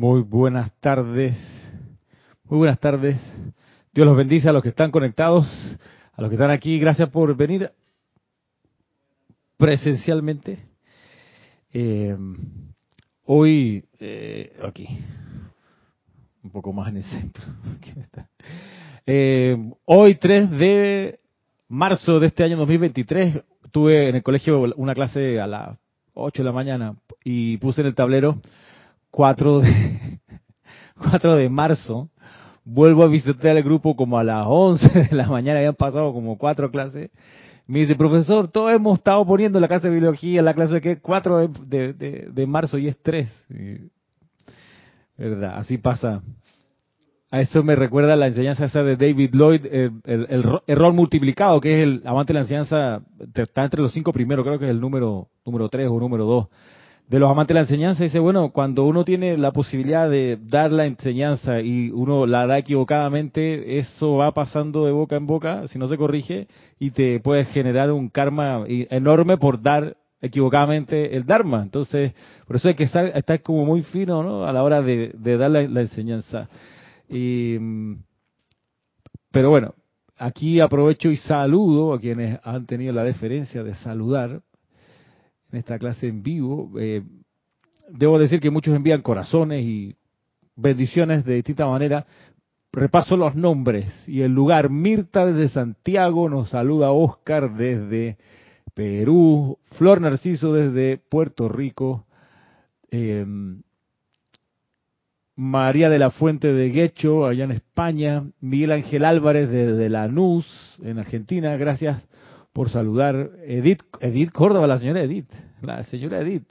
Muy buenas tardes. Muy buenas tardes. Dios los bendice a los que están conectados, a los que están aquí. Gracias por venir presencialmente. Eh, hoy, eh, aquí, un poco más en el centro. Eh, hoy, 3 de marzo de este año 2023, tuve en el colegio una clase a las 8 de la mañana y puse en el tablero 4 de, 4 de marzo. Vuelvo a visitar el grupo como a las 11 de la mañana, habían pasado como cuatro clases. Me dice, profesor, todos hemos estado poniendo la clase de biología, la clase de que 4 de, de, de, marzo y es 3. ¿Verdad? Así pasa. A eso me recuerda la enseñanza esa de David Lloyd, el, el, error multiplicado, que es el amante de la enseñanza, está entre los cinco primeros, creo que es el número número tres o número dos de los amantes de la enseñanza. Dice, bueno, cuando uno tiene la posibilidad de dar la enseñanza y uno la da equivocadamente, eso va pasando de boca en boca, si no se corrige, y te puede generar un karma enorme por dar equivocadamente el Dharma. Entonces, por eso hay que estar, como muy fino ¿no? a la hora de, dar la enseñanza. Y, pero bueno, aquí aprovecho y saludo a quienes han tenido la deferencia de saludar en esta clase en vivo. Eh, debo decir que muchos envían corazones y bendiciones de distinta manera. Repaso los nombres y el lugar. Mirta desde Santiago nos saluda Oscar desde Perú, Flor Narciso desde Puerto Rico, eh, María de la Fuente de Guecho, allá en España, Miguel Ángel Álvarez de, Lanús, en Argentina, gracias por saludar. Edith, Edith Córdoba, la señora Edith, la señora Edith,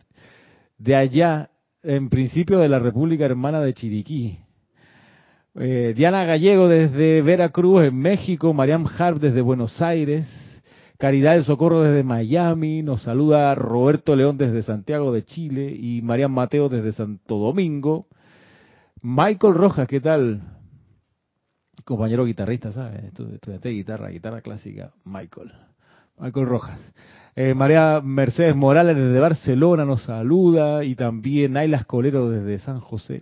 de allá, en principio de la República Hermana de Chiriquí. Eh, Diana Gallego desde Veracruz, en México, Mariam Harp desde Buenos Aires, Caridad del Socorro desde Miami, nos saluda Roberto León desde Santiago de Chile y Mariam Mateo desde Santo Domingo. Michael Rojas, ¿qué tal? Compañero guitarrista, ¿sabes? Estudiante de guitarra, guitarra clásica, Michael. Michael Rojas. Eh, María Mercedes Morales desde Barcelona nos saluda y también Ayla Escolero desde San José.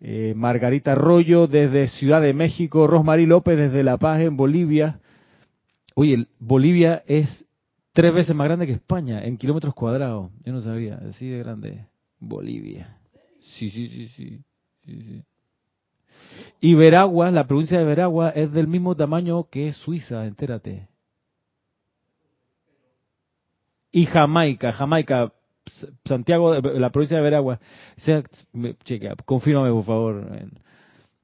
Eh, Margarita Arroyo desde Ciudad de México. Rosmarie López desde La Paz en Bolivia. Oye, Bolivia es tres veces más grande que España en kilómetros cuadrados. Yo no sabía, así de grande. Bolivia. Sí, sí, sí. sí, Y Veragua, la provincia de Veragua, es del mismo tamaño que Suiza, entérate. Y Jamaica, Jamaica, Santiago, la provincia de Veragua. sea, checa, confírmame por favor.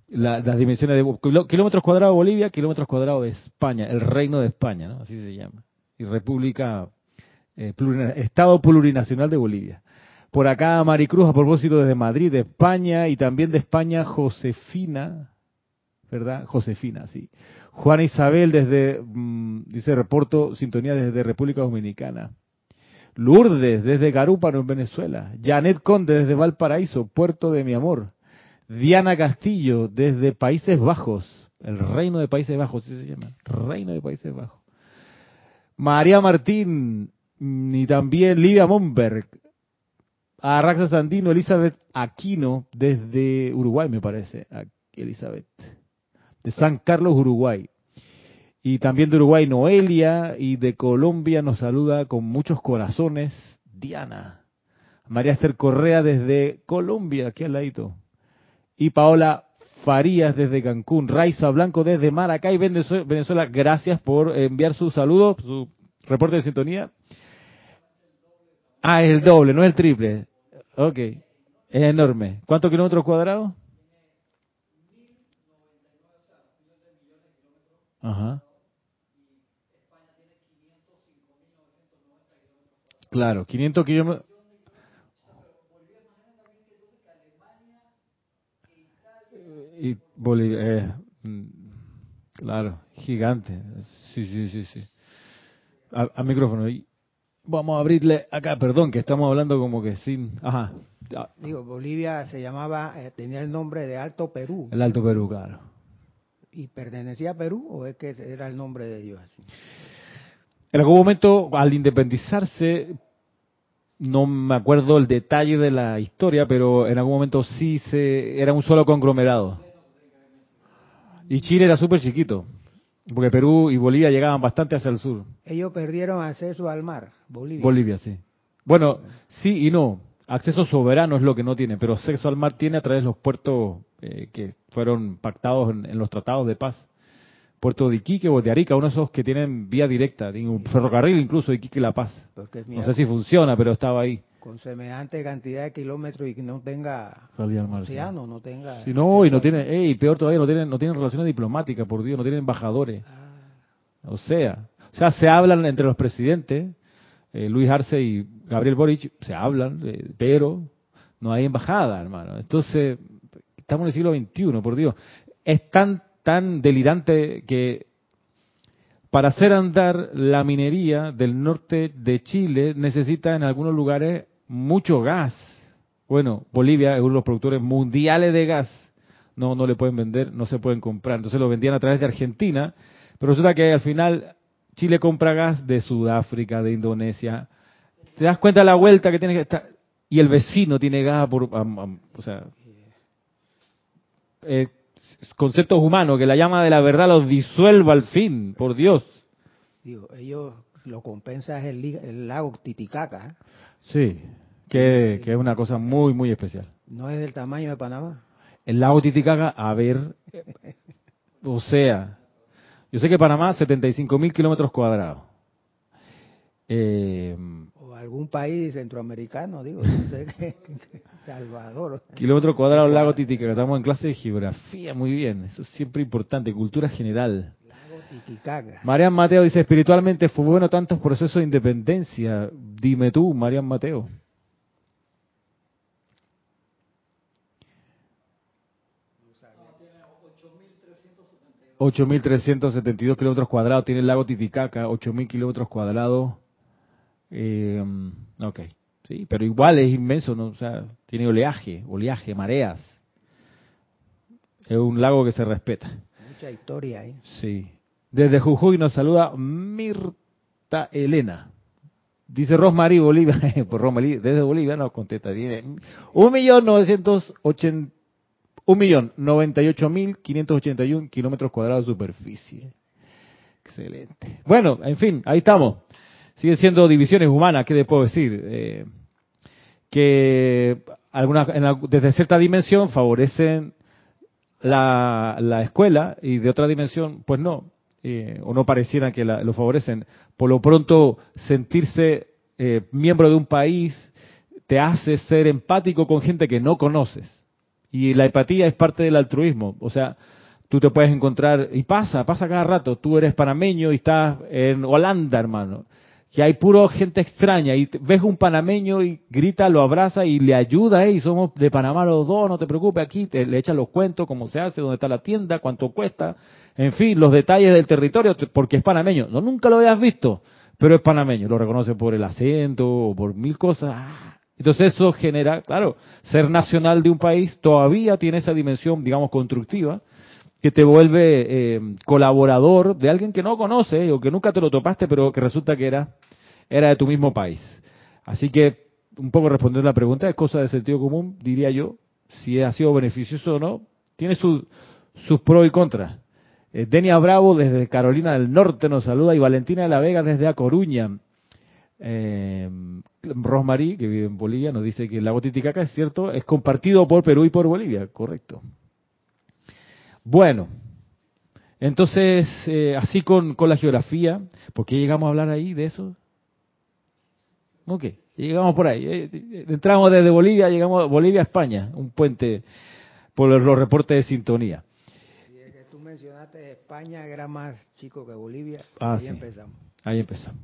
las dimensiones de kilómetros cuadrados de Bolivia, kilómetros cuadrados de España, el reino de España, ¿no? Así se llama. Y República, eh, Estado Plurinacional de Bolivia. Por acá Maricruz, a propósito desde Madrid, de España, y también de España Josefina, ¿verdad? Josefina, sí. Juana Isabel desde, mm, dice, reporto sintonía desde República Dominicana. Lourdes desde Garúpano, en Venezuela. Janet Conde desde Valparaíso, Puerto de mi Amor. Diana Castillo desde Países Bajos, el Reino de Países Bajos, así se llama, Reino de Países Bajos. María Martín mm, y también Livia Monberg a Raxa Sandino, Elizabeth Aquino, desde Uruguay, me parece. Elizabeth. De San Carlos, Uruguay. Y también de Uruguay, Noelia. Y de Colombia nos saluda con muchos corazones, Diana. María Esther Correa desde Colombia, aquí al ladito. Y Paola Farías desde Cancún. Raiza Blanco desde Maracay, Venezuela. Gracias por enviar su saludo, su reporte de sintonía. Ah, es el doble, no el triple. Ok, es enorme. ¿Cuántos kilómetros cuadrados? Ajá. Claro, 500 kilómetros. Y Bolivia, eh, mm, claro, gigante. Sí, sí, sí, sí. A, a micrófono. Vamos a abrirle acá, perdón, que estamos hablando como que sin... Ajá. Digo, Bolivia se llamaba, eh, tenía el nombre de Alto Perú. El Alto Perú, claro. ¿Y pertenecía a Perú o es que era el nombre de Dios? En algún momento, al independizarse, no me acuerdo el detalle de la historia, pero en algún momento sí se era un solo conglomerado. Y Chile era súper chiquito, porque Perú y Bolivia llegaban bastante hacia el sur. Ellos perdieron acceso al mar, Bolivia. Bolivia, sí. Bueno, sí y no. Acceso soberano es lo que no tiene, pero acceso al mar tiene a través de los puertos eh, que fueron pactados en, en los tratados de paz. Puerto de Iquique o de Arica, uno de esos que tienen vía directa, tiene un ferrocarril incluso de Iquique La Paz. No sé si funciona, pero estaba ahí. con semejante cantidad de kilómetros y que no tenga Salía al mar, sí. océano, no tenga... Si no, y no tienen, ey, peor todavía, no tienen, no tienen relaciones diplomáticas, por Dios, no tienen embajadores. Ah, O sea, o sea, se hablan entre los presidentes, eh, Luis Arce y Gabriel Boric, se hablan, eh, pero no hay embajada, hermano. Entonces, estamos en el siglo XXI, por Dios. Es tan, tan delirante que para hacer andar la minería del norte de Chile necesita en algunos lugares mucho gas. Bueno, Bolivia es uno de los productores mundiales de gas. No, no le pueden vender, no se pueden comprar. Entonces lo vendían a través de Argentina, pero resulta que al final Chile compra gas de Sudáfrica, de Indonesia. ¿Te das cuenta de la vuelta que tiene que estar? Y el vecino tiene gas por, am- o sea, eh, conceptos humanos, que la llama de la verdad los disuelva al fin, por Dios. digo, ellos lo compensa es el, lago Titicaca, ¿eh? Sí, que, que es una cosa muy, muy especial. no es del tamaño de Panamá. El lago Titicaca, a ver, o sea, yo sé que Panamá, 75 mil kilómetros cuadrados. Eh, algún país centroamericano, digo, no sé qué, Salvador. kilómetros cuadrados, lago Titicaca. Estamos en clase de geografía, muy bien. Eso es siempre importante, cultura general. Lago Titicaca. Marian Mateo dice, espiritualmente fue bueno tantos procesos de independencia. Dime tú, Marian Mateo. Ocho mil trescientos setenta y dos kilómetros cuadrados tiene el lago Titicaca, ocho mil kilómetros cuadrados. Eh, ok, sí, pero igual es inmenso, ¿no? O sea, tiene oleaje, oleaje, mareas. Es un lago que se respeta. Mucha historia ahí. Sí. Desde Jujuy nos saluda Mirta Elena. Dice Rosmarie Bolivia, pues Rosmarie, desde Bolivia nos contesta, tiene un millón novecientos ochenta, un millón noventa y ocho mil quinientos ochenta y un kilómetros cuadrados de superficie. Excelente. Bueno, en fin, ahí estamos. Siguen siendo divisiones humanas, ¿qué le puedo decir? Eh, que algunas, desde cierta dimensión favorecen la, la escuela y de otra dimensión, pues no, eh, o no parecieran que la- lo favorecen. Por lo pronto, sentirse eh, miembro de un país te hace ser empático con gente que no conoces. Y la empatía es parte del altruismo. O sea, tú te puedes encontrar, y pasa, pasa cada rato, tú eres panameño y estás en Holanda, hermano, que hay puro gente extraña, y ves un panameño y grita, lo abraza y le ayuda, y somos de Panamá los dos, no te preocupes, aquí te, le echan los cuentos, cómo se hace, dónde está la tienda, cuánto cuesta, en fin, los detalles del territorio, te- porque es panameño. No, nunca lo habías visto, pero es panameño, lo reconoce por el acento o por mil cosas. Ah, Entonces eso genera, claro, ser nacional de un país todavía tiene esa dimensión, digamos, constructiva, que te vuelve eh, colaborador de alguien que no conoce o que nunca te lo topaste, pero que resulta que era, era de tu mismo país. Así que, un poco respondiendo a la pregunta, es cosa de sentido común, diría yo, si ha sido beneficioso o no, tiene su- sus pros y contras. Eh, Denia Bravo desde Carolina del Norte nos saluda y Valentina de la Vega desde A Coruña. Eh, Rosmarie, que vive en Bolivia, nos dice que el lago Titicaca es cierto, es compartido por Perú y por Bolivia, correcto. Bueno, entonces, eh, así con, con la geografía, ¿por qué llegamos a hablar ahí de eso? Ok, llegamos por ahí. eh, entramos desde Bolivia, llegamos a Bolivia a España, un puente por los, reportes de sintonía. Y que tú mencionaste España era más chico que Bolivia, Ah, ahí sí. empezamos. Ahí empezamos.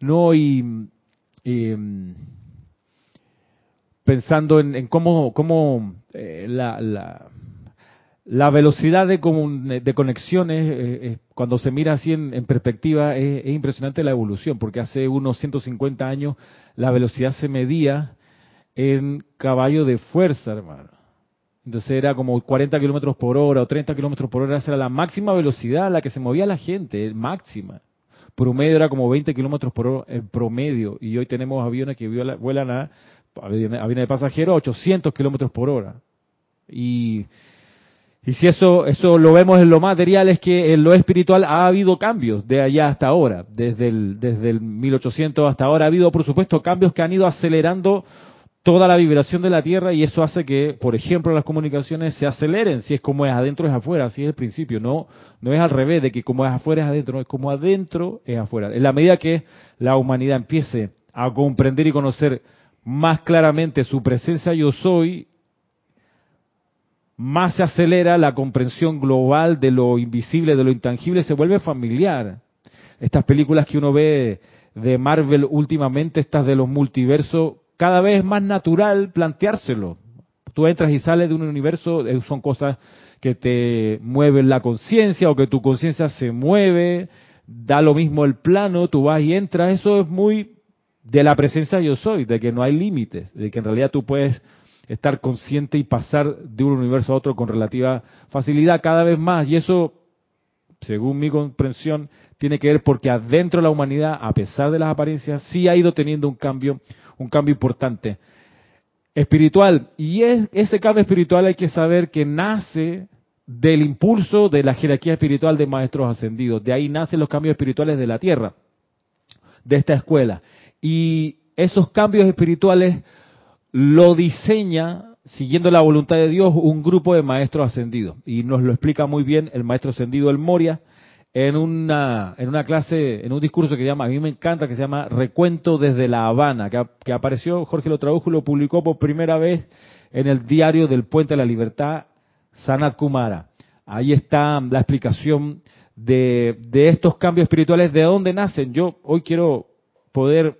No, y, y, pensando en, en cómo, cómo eh, la, la, la velocidad de, comun- de conexiones, eh, eh, cuando se mira así en, en perspectiva, es, es impresionante la evolución, porque hace unos 150 años la velocidad se medía en caballo de fuerza, hermano. Entonces era como 40 kilómetros por hora o 30 kilómetros por hora, esa era la máxima velocidad a la que se movía la gente, máxima. promedio era como 20 kilómetros por hora en promedio, y hoy tenemos aviones que vuelan a, aviones de pasajeros a 800 kilómetros por hora. Y, y si eso, eso lo vemos en lo material, es que en lo espiritual ha habido cambios de allá hasta ahora, desde el, desde el 1800 hasta ahora ha habido, por supuesto, cambios que han ido acelerando toda la vibración de la Tierra y eso hace que, por ejemplo, las comunicaciones se aceleren, si es como es adentro es afuera, así es el principio, no, no es al revés de que como es afuera es adentro, no es como adentro es afuera. En la medida que la humanidad empiece a comprender y conocer más claramente su presencia yo soy, más se acelera la comprensión global de lo invisible, de lo intangible, se vuelve familiar. Estas películas que uno ve de Marvel últimamente, estas de los multiversos, cada vez es más natural planteárselo. Tú entras y sales de un universo, eh, son cosas que te mueven la conciencia o que tu conciencia se mueve, da lo mismo el plano, tú vas y entras, eso es muy de la presencia yo soy, de que no hay límites, de que en realidad tú puedes estar consciente y pasar de un universo a otro con relativa facilidad cada vez más. Y eso, según mi comprensión, tiene que ver porque adentro de la humanidad, a pesar de las apariencias, sí ha ido teniendo un cambio un cambio importante espiritual. Y es, ese cambio espiritual hay que saber que nace del impulso de la jerarquía espiritual de maestros ascendidos. De ahí nacen los cambios espirituales de la tierra, de esta escuela. Y esos cambios espirituales lo diseña, siguiendo la voluntad de Dios, un grupo de maestros ascendidos. Y nos lo explica muy bien el maestro ascendido El Moria en una, en una clase, en un discurso que llama, a mí me encanta, que se llama Recuento desde La Habana, que, apareció, Jorge lo tradujo y lo publicó por primera vez en el diario del Puente de la Libertad, Sanat Kumara. Ahí está la explicación de, de estos cambios espirituales, de dónde nacen. Yo hoy quiero poder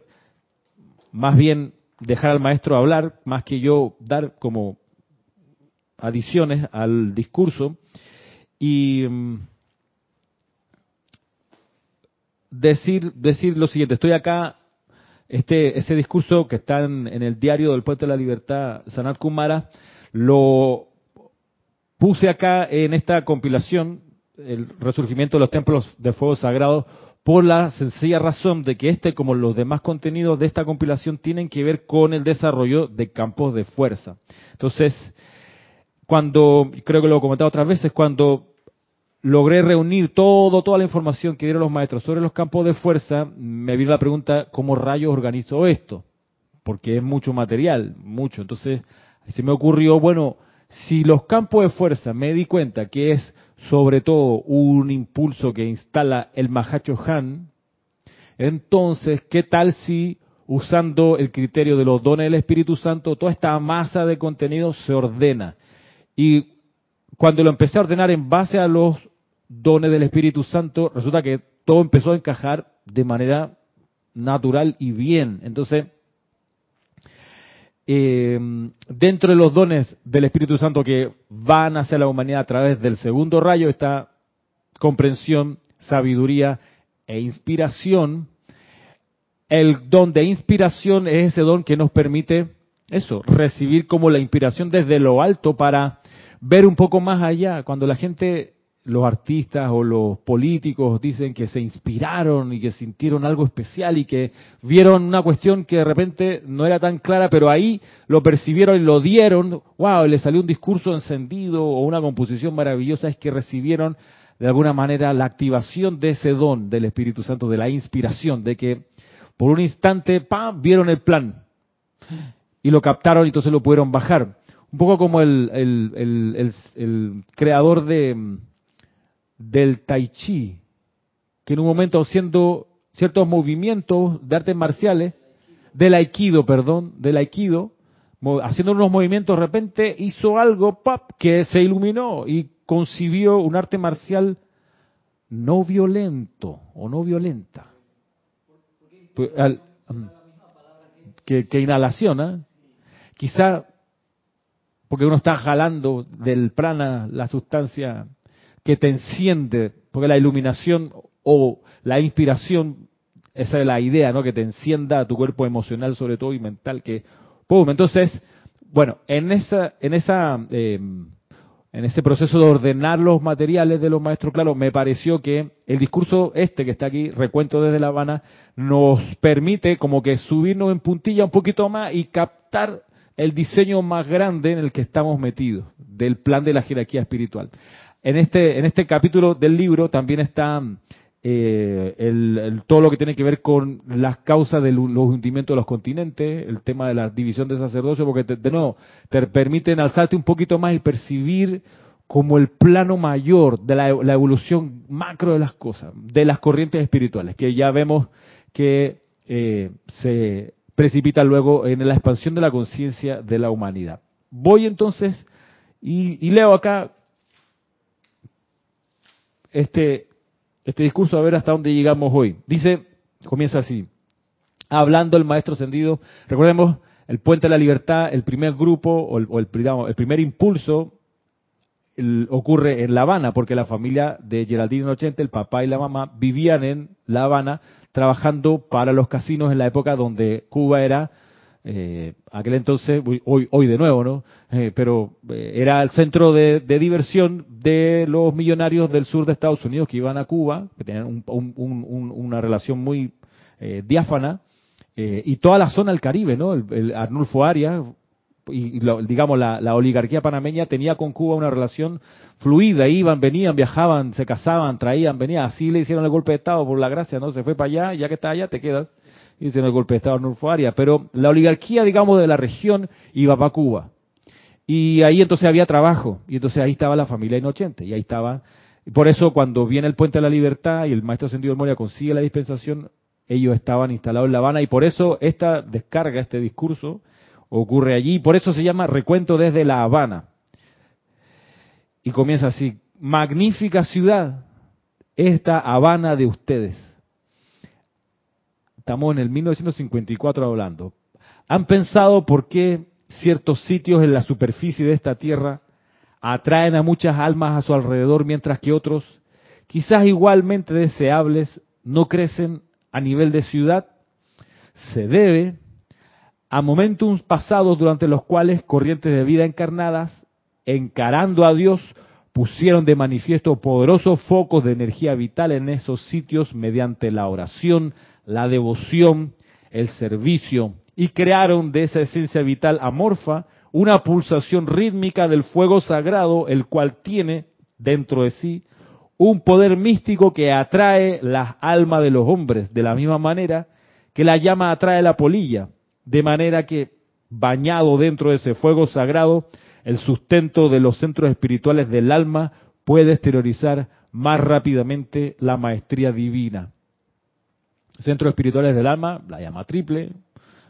más bien dejar al maestro hablar, más que yo dar como adiciones al discurso. Y mm, decir, decir lo siguiente, estoy acá, este, ese discurso que está en, el diario del Puente de la Libertad, Sanat Kumara, lo puse acá en esta compilación, el resurgimiento de los templos de fuego sagrado, por la sencilla razón de que este, como los demás contenidos de esta compilación, tienen que ver con el desarrollo de campos de fuerza. Entonces, cuando, creo que lo he comentado otras veces, cuando logré reunir todo, toda la información que dieron los maestros sobre los campos de fuerza, me vino la pregunta, ¿cómo rayos organizo esto? Porque es mucho material, mucho. Entonces, se me ocurrió, bueno, si los campos de fuerza me di cuenta que es sobre todo un impulso que instala el Mahacho Han, entonces, ¿qué tal si usando el criterio de los dones del Espíritu Santo, toda esta masa de contenido se ordena? Y cuando lo empecé a ordenar en base a los dones del Espíritu Santo, resulta que todo empezó a encajar de manera natural y bien. Entonces, eh, dentro de los dones del Espíritu Santo que van hacia la humanidad a través del segundo rayo está comprensión, sabiduría e inspiración. El don de inspiración es ese don que nos permite eso, recibir como la inspiración desde lo alto para ver un poco más allá. Cuando la gente los artistas o los políticos dicen que se inspiraron y que sintieron algo especial y que vieron una cuestión que de repente no era tan clara, pero ahí lo percibieron y lo dieron, wow, le salió un discurso encendido o una composición maravillosa, es que recibieron de alguna manera la activación de ese don del Espíritu Santo, de la inspiración, de que por un instante, ¡pam!, vieron el plan y lo captaron y entonces lo pudieron bajar. Un poco como el, el creador de del tai chi, que en un momento haciendo ciertos movimientos de artes marciales, del aikido, perdón, del aikido, haciendo unos movimientos, de repente hizo algo, que se iluminó y concibió un arte marcial no violento o no violenta. Pues, mm, que, que inhalación, ¿eh? quizá porque uno está jalando del prana la sustancia que te enciende, porque la iluminación o la inspiración, esa es la idea, ¿no? Que te encienda a tu cuerpo emocional sobre todo y mental, que ¡pum! Entonces, bueno, en esa, en esa, eh, en ese proceso de ordenar los materiales de los maestros, claro, me pareció que el discurso este que está aquí, recuento desde La Habana, nos permite como que subirnos en puntilla un poquito más y captar el diseño más grande en el que estamos metidos, del plan de la jerarquía espiritual. En este, en este capítulo del libro también está eh, el, todo lo que tiene que ver con las causas de los hundimientos de los continentes, el tema de la división de sacerdocio, porque de nuevo te permiten alzarte un poquito más y percibir como el plano mayor de la, evolución macro de las cosas, de las corrientes espirituales, que ya vemos que eh, se precipita luego en la expansión de la conciencia de la humanidad. Voy entonces y leo acá este este discurso a ver hasta dónde llegamos hoy. Dice, comienza así, hablando el maestro ascendido, recordemos el puente de la libertad, el primer grupo o el, primer impulso ocurre en La Habana, porque la familia de Geraldine Nochente, el papá y la mamá, vivían en La Habana trabajando para los casinos en la época donde Cuba era eh, aquel entonces, hoy, de nuevo, ¿no? Eh, pero eh, era el centro de, diversión de los millonarios del sur de Estados Unidos que iban a Cuba, que tenían una relación muy eh, diáfana, y toda la zona del Caribe, ¿no? El, Arnulfo Arias, y, digamos la, oligarquía panameña tenía con Cuba una relación fluida, iban, venían, viajaban, se casaban, traían, venían, así le hicieron el golpe de Estado por la gracia, ¿no? Se fue para allá, ya que está allá te quedas en el golpe de Estado en pero la oligarquía, digamos, de la región iba para Cuba. Y ahí entonces había trabajo, y entonces ahí estaba la familia inocente, y ahí estaba. Por eso cuando viene el Puente de la Libertad y el maestro Ascendido de Moria consigue la dispensación, ellos estaban instalados en La Habana, y por eso esta descarga, este discurso, ocurre allí, y por eso se llama Recuento desde La Habana. Y comienza así, magnífica ciudad, esta Habana de ustedes estamos en el 1954 hablando, ¿han pensado por qué ciertos sitios en la superficie de esta tierra atraen a muchas almas a su alrededor mientras que otros, quizás igualmente deseables, no crecen a nivel de ciudad? Se debe a momentos pasados durante los cuales corrientes de vida encarnadas, encarando a Dios, pusieron de manifiesto poderosos focos de energía vital en esos sitios mediante la oración, la devoción, el servicio, y crearon de esa esencia vital amorfa una pulsación rítmica del fuego sagrado, el cual tiene dentro de sí un poder místico que atrae las almas de los hombres, de la misma manera que la llama atrae la polilla, de manera que, bañado dentro de ese fuego sagrado, el sustento de los centros espirituales del alma puede exteriorizar más rápidamente la maestría divina centros espirituales del alma, la llama triple,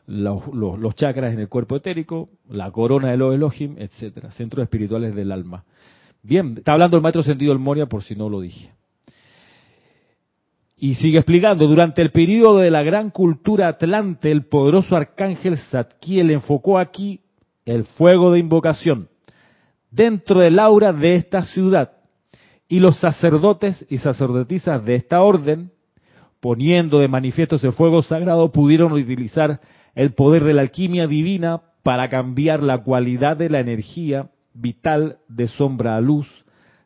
los, chakras en el cuerpo etérico, la corona de los Elohim, etcétera, centros espirituales del alma. Bien, está hablando el maestro sentido del Moria por si no lo dije. Y sigue explicando, durante el periodo de la gran cultura atlante, el poderoso arcángel Zadkiel enfocó aquí el fuego de invocación dentro del aura de esta ciudad. Y los sacerdotes y sacerdotisas de esta orden poniendo de manifiesto ese fuego sagrado, pudieron utilizar el poder de la alquimia divina para cambiar la cualidad de la energía vital de sombra a luz,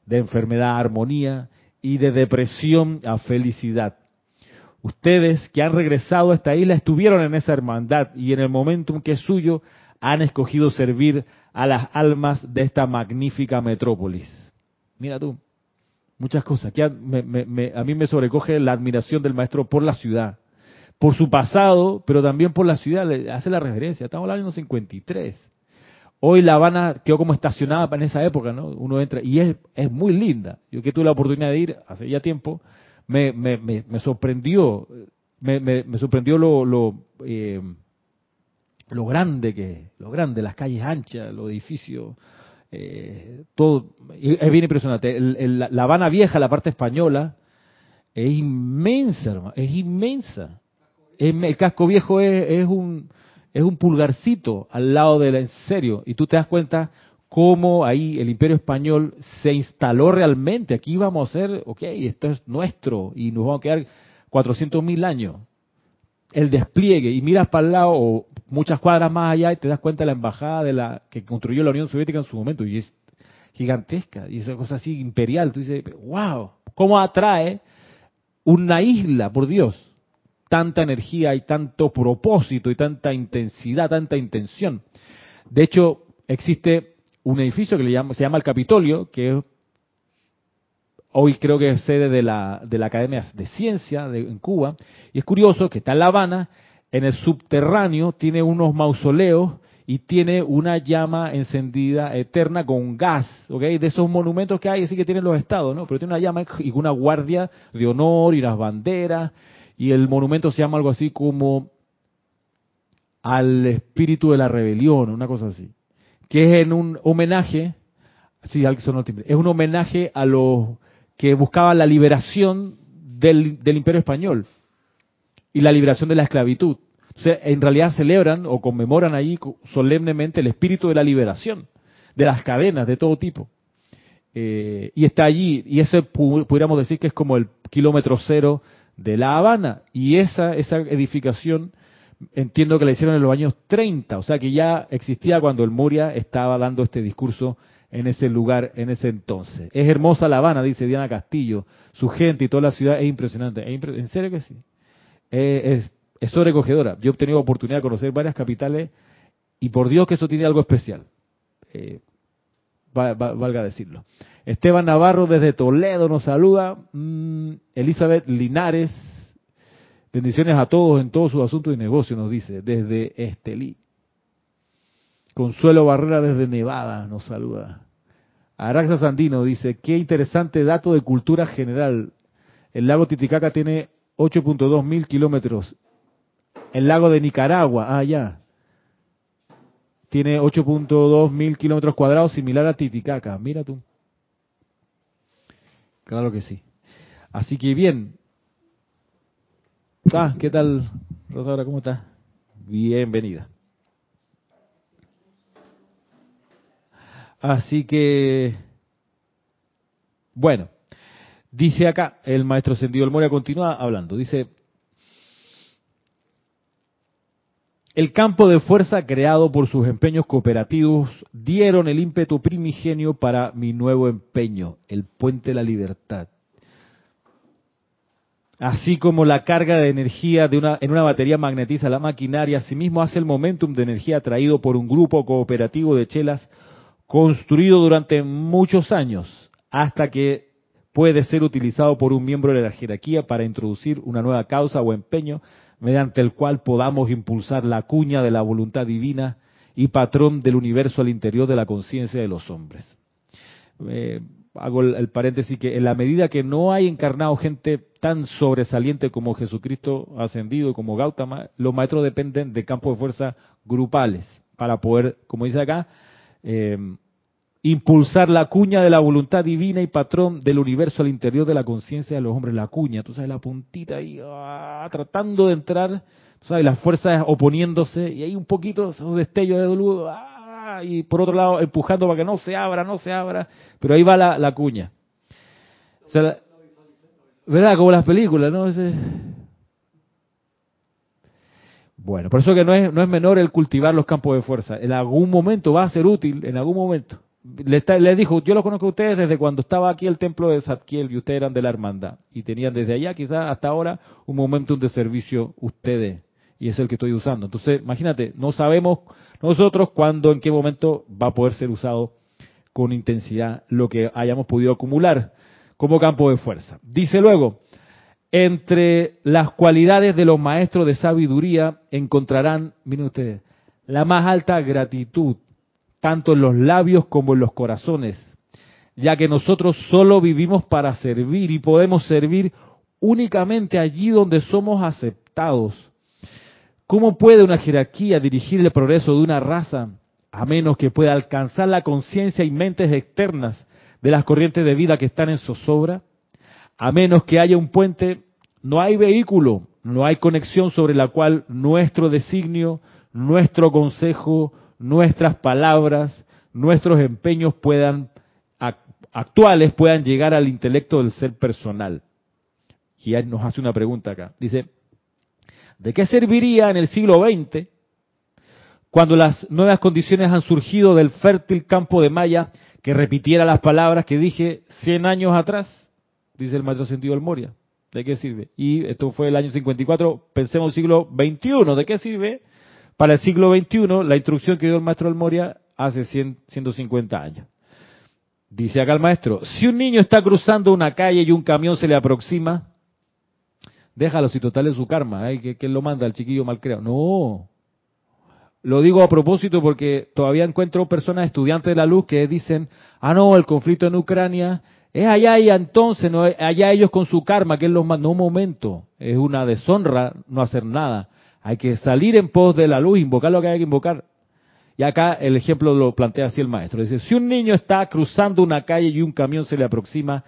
de enfermedad a armonía y de depresión a felicidad. Ustedes que han regresado a esta isla estuvieron en esa hermandad y en el momento que es suyo han escogido servir a las almas de esta magnífica metrópolis. Mira tú, muchas cosas. Que a, mí me sobrecoge la admiración del maestro por la ciudad, por su pasado, pero también por la ciudad. Le hace la referencia. Estamos hablando de 53. Hoy La Habana quedó como estacionada en esa época, ¿no? Uno entra y es, es muy linda. Yo que tuve la oportunidad de ir hace ya tiempo, me, me, me, sorprendió, me, me, sorprendió lo, lo, eh, lo grande que, lo grande, las calles anchas, los edificios, eh, todo es bien impresionante. la Habana Vieja, la parte española, es inmensa, es inmensa. el casco viejo es, un es un pulgarcito al lado de la en serio y tú te das cuenta cómo ahí el Imperio español se instaló realmente. Aquí vamos a ser, ok, esto es nuestro y nos vamos a quedar 400 mil años. El despliegue y miras para el lado o muchas cuadras más allá y te das cuenta de la embajada de la que construyó la Unión Soviética en su momento y es gigantesca y esa cosa así imperial. Tú dices, wow, ¿cómo atrae una isla, por Dios? Tanta energía y tanto propósito y tanta intensidad, tanta intención. De hecho, existe un edificio que le llama, se llama el Capitolio, que hoy creo que es sede de la, de la Academia de Ciencia de, en Cuba. Y es curioso que está en La Habana, en el subterráneo tiene unos mausoleos y tiene una llama encendida eterna con gas, ¿ok? De esos monumentos que hay, así que tienen los estados, ¿no? Pero tiene una llama y una guardia de honor y las banderas, y el monumento se llama algo así como al espíritu de la rebelión, una cosa así, que es en un homenaje, sí, timbre, es un homenaje a los que buscaban la liberación del, del imperio español y la liberación de la esclavitud en realidad celebran o conmemoran ahí solemnemente el espíritu de la liberación, de las cadenas de todo tipo. Eh, y está allí, y ese pudiéramos decir que es como el kilómetro cero de La Habana. Y esa, esa edificación entiendo que la hicieron en los años 30, o sea que ya existía cuando el Muria estaba dando este discurso en ese lugar, en ese entonces. Es hermosa La Habana, dice Diana Castillo, su gente y toda la ciudad es impresionante. ¿En serio que sí? Es es sobrecogedora. Yo he tenido oportunidad de conocer varias capitales y por Dios que eso tiene algo especial. Eh, valga decirlo. Esteban Navarro desde Toledo nos saluda. Mm, Elizabeth Linares, bendiciones a todos en todos sus asuntos y negocios, nos dice, desde Estelí. Consuelo Barrera desde Nevada nos saluda. Araxa Sandino dice, qué interesante dato de cultura general. El lago Titicaca tiene 8.2 mil kilómetros el lago de Nicaragua, ah, ya. Tiene 8.2 mil kilómetros cuadrados, similar a Titicaca. Mira tú. Claro que sí. Así que bien. Ah, ¿qué tal, Rosaura? ¿Cómo estás? Bienvenida. Así que, bueno, dice acá, el maestro Sendido El Moria continúa hablando. Dice, El campo de fuerza creado por sus empeños cooperativos dieron el ímpetu primigenio para mi nuevo empeño, el puente de la libertad. Así como la carga de energía de una, en una batería magnetiza la maquinaria, asimismo hace el momentum de energía traído por un grupo cooperativo de chelas construido durante muchos años, hasta que puede ser utilizado por un miembro de la jerarquía para introducir una nueva causa o empeño mediante el cual podamos impulsar la cuña de la voluntad divina y patrón del universo al interior de la conciencia de los hombres. Eh, hago el, paréntesis que en la medida que no hay encarnado gente tan sobresaliente como Jesucristo ascendido, como Gautama, los maestros dependen de campos de fuerza grupales para poder, como dice acá, eh, impulsar la cuña de la voluntad divina y patrón del universo al interior de la conciencia de los hombres, la cuña, tú sabes, la puntita ahí, ah, tratando de entrar, tú sabes, las fuerzas oponiéndose, y hay un poquito esos destellos de luz, ah, y por otro lado empujando para que no se abra, no se abra, pero ahí va la, la cuña. ¿Verdad? Como las películas, ¿no? Bueno, por eso que no es, no es menor el cultivar los campos de fuerza. En algún momento va a ser útil, en algún momento le, dijo, yo lo conozco a ustedes desde cuando estaba aquí el templo de Zadkiel y ustedes eran de la hermandad. Y tenían desde allá, quizás hasta ahora, un momento de servicio ustedes. Y es el que estoy usando. Entonces, imagínate, no sabemos nosotros cuándo, en qué momento va a poder ser usado con intensidad lo que hayamos podido acumular como campo de fuerza. Dice luego, entre las cualidades de los maestros de sabiduría encontrarán, miren ustedes, la más alta gratitud, tanto en los labios como en los corazones, ya que nosotros solo vivimos para servir y podemos servir únicamente allí donde somos aceptados. ¿Cómo puede una jerarquía dirigir el progreso de una raza a menos que pueda alcanzar la conciencia y mentes externas de las corrientes de vida que están en zozobra? A menos que haya un puente, no hay vehículo, no hay conexión sobre la cual nuestro designio, nuestro consejo, nuestras palabras, nuestros empeños puedan actuales puedan llegar al intelecto del ser personal. Y él nos hace una pregunta acá. Dice, ¿de qué serviría en el siglo XX, cuando las nuevas condiciones han surgido del fértil campo de Maya, que repitiera las palabras que dije 100 años atrás, dice el maestro sentido del Moria. ¿De qué sirve? Y esto fue el año 54, pensemos siglo XXI, ¿de qué sirve? Para el siglo XXI, la instrucción que dio el maestro del Moria hace 100, 150 años. Dice acá el maestro, si un niño está cruzando una calle y un camión se le aproxima, déjalo si total es su karma, ¿eh? que, lo manda el chiquillo malcreado. No, lo digo a propósito porque todavía encuentro personas estudiantes de la luz que dicen, ah no, el conflicto en Ucrania es allá y entonces, no, allá ellos con su karma, que los No, un momento, es una deshonra no hacer nada. Hay que salir en pos de la luz, invocar lo que hay que invocar. Y acá el ejemplo lo plantea así el maestro. Dice, si un niño está cruzando una calle y un camión se le aproxima,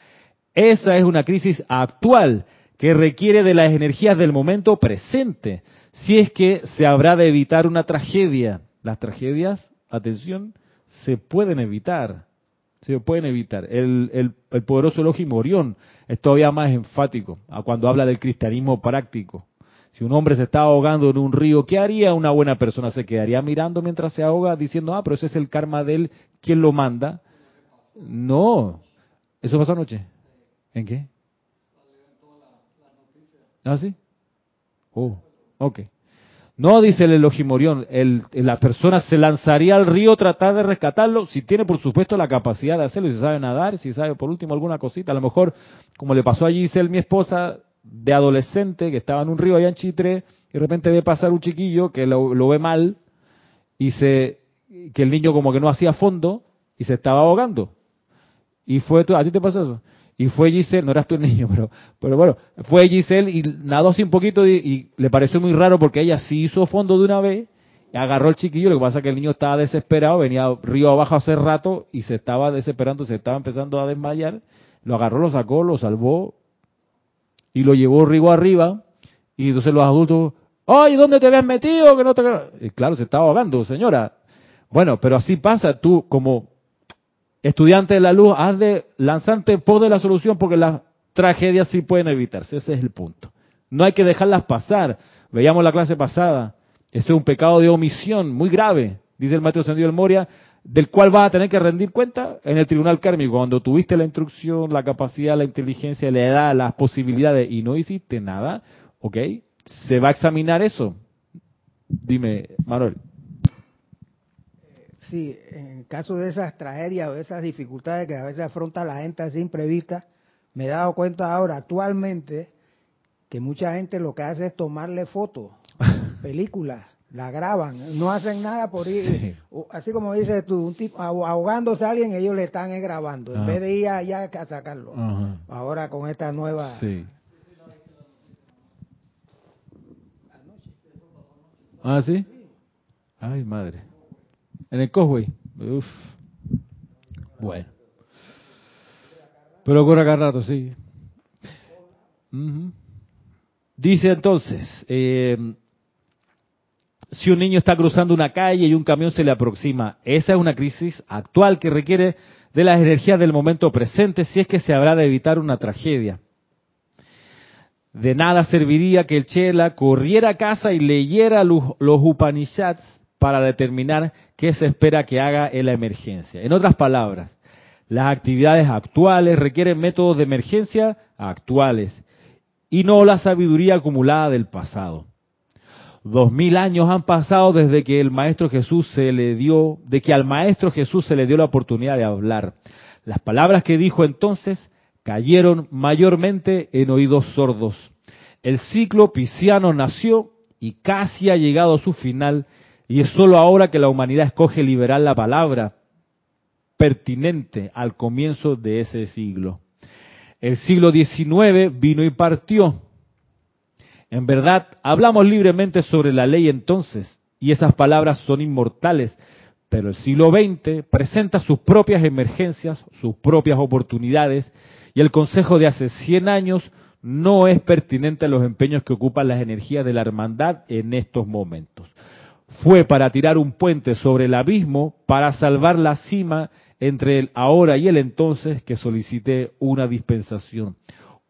esa es una crisis actual que requiere de las energías del momento presente, si es que se habrá de evitar una tragedia. Las tragedias, atención, se pueden evitar se pueden evitar. El, el, poderoso Elohim Morión es todavía más enfático a cuando habla del cristianismo práctico. Si un hombre se está ahogando en un río, ¿qué haría una buena persona? ¿Se quedaría mirando mientras se ahoga diciendo, ah, pero ese es el karma de él, ¿quién lo manda? No. ¿Eso pasó anoche? ¿En qué? ¿Ah, sí? Oh, ok. No, dice el Elohimorión, el, la persona se lanzaría al río tratar de rescatarlo, si tiene por supuesto la capacidad de hacerlo, si sabe nadar, si sabe por último alguna cosita, a lo mejor, como le pasó a Giselle, mi esposa, de adolescente, que estaba en un río allá en Chitre, y de repente ve pasar un chiquillo que lo, ve mal, y se, que el niño como que no hacía fondo, y se estaba ahogando. Y fue, ¿a ti te pasó eso? Y fue Giselle, no eras tú el niño, pero, pero bueno, fue Giselle y nadó así un poquito y, le pareció muy raro porque ella sí hizo fondo de una vez, y agarró el chiquillo, lo que pasa es que el niño estaba desesperado, venía río abajo hace rato y se estaba desesperando, se estaba empezando a desmayar, lo agarró, lo sacó, lo salvó y lo llevó río arriba y entonces los adultos, ¡ay, ¿dónde te habías metido? Que no te... Claro, se estaba ahogando, señora. Bueno, pero así pasa, tú como estudiante de la luz, haz de lanzarte por de la solución porque las tragedias sí pueden evitarse. Ese es el punto. No hay que dejarlas pasar. Veíamos la clase pasada. Eso es un pecado de omisión muy grave, dice el maestro Sendido del Moria, del cual vas a tener que rendir cuenta en el tribunal kármico. Cuando tuviste la instrucción, la capacidad, la inteligencia, la edad, las posibilidades y no hiciste nada, ¿ok? Se va a examinar eso. Dime, Manuel. Sí, en caso de esas tragedias o de esas dificultades que a veces afronta la gente así imprevista, me he dado cuenta ahora actualmente que mucha gente lo que hace es tomarle fotos, películas, la graban, no hacen nada por ir, así como dices tú, un tipo ahogándose a alguien, ellos le están grabando, en vez de ir allá a sacarlo. Ahora con esta nueva... Sí. Ah, sí. Ay, madre. En el Cosway. Uf. Bueno. Pero ocurre acá rato, sí. Dice entonces, eh, si un niño está cruzando una calle y un camión se le aproxima, esa es una crisis actual que requiere de las energías del momento presente si es que se habrá de evitar una tragedia. De nada serviría que el Chela corriera a casa y leyera los, los Upanishads para determinar qué se espera que haga en la emergencia. En otras palabras, las actividades actuales requieren métodos de emergencia actuales y no la sabiduría acumulada del pasado. Dos mil años han pasado desde que el Maestro Jesús se le dio, de que al Maestro Jesús se le dio la oportunidad de hablar. Las palabras que dijo entonces cayeron mayormente en oídos sordos. El ciclo pisciano nació y casi ha llegado a su final y es solo ahora que la humanidad escoge liberar la palabra pertinente al comienzo de ese siglo. El siglo XIX vino y partió. En verdad, hablamos libremente sobre la ley entonces, y esas palabras son inmortales, pero el siglo XX presenta sus propias emergencias, sus propias oportunidades, y el consejo de hace 100 años no es pertinente a los empeños que ocupan las energías de la hermandad en estos momentos. Fue para tirar un puente sobre el abismo para salvar la cima entre el ahora y el entonces que solicité una dispensación,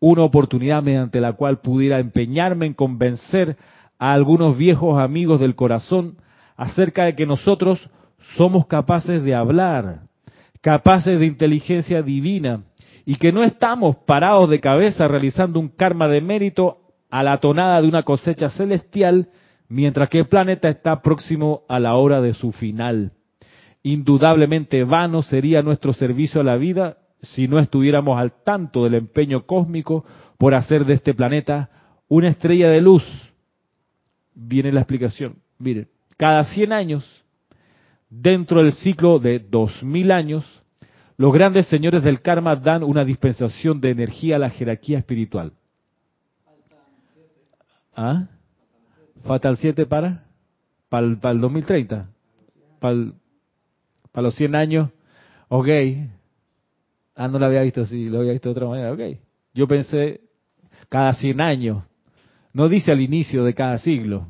una oportunidad mediante la cual pudiera empeñarme en convencer a algunos viejos amigos del corazón acerca de que nosotros somos capaces de hablar, capaces de inteligencia divina y que no estamos parados de cabeza realizando un karma de mérito a la tonada de una cosecha celestial, mientras que el planeta está próximo a la hora de su final. Indudablemente vano sería nuestro servicio a la vida si no estuviéramos al tanto del empeño cósmico por hacer de este planeta una estrella de luz. Viene la explicación. Miren, cada 100 años, dentro del ciclo de 2000 años, los grandes señores del karma dan una dispensación de energía a la jerarquía espiritual. ¿Ah? ¿Faltan 7 para? Para el, para el 2030. Para, para los 100 años. Ok. Ah, no lo había visto así, lo había visto de otra manera. Ok. Yo pensé cada 100 años. No dice al inicio de cada siglo.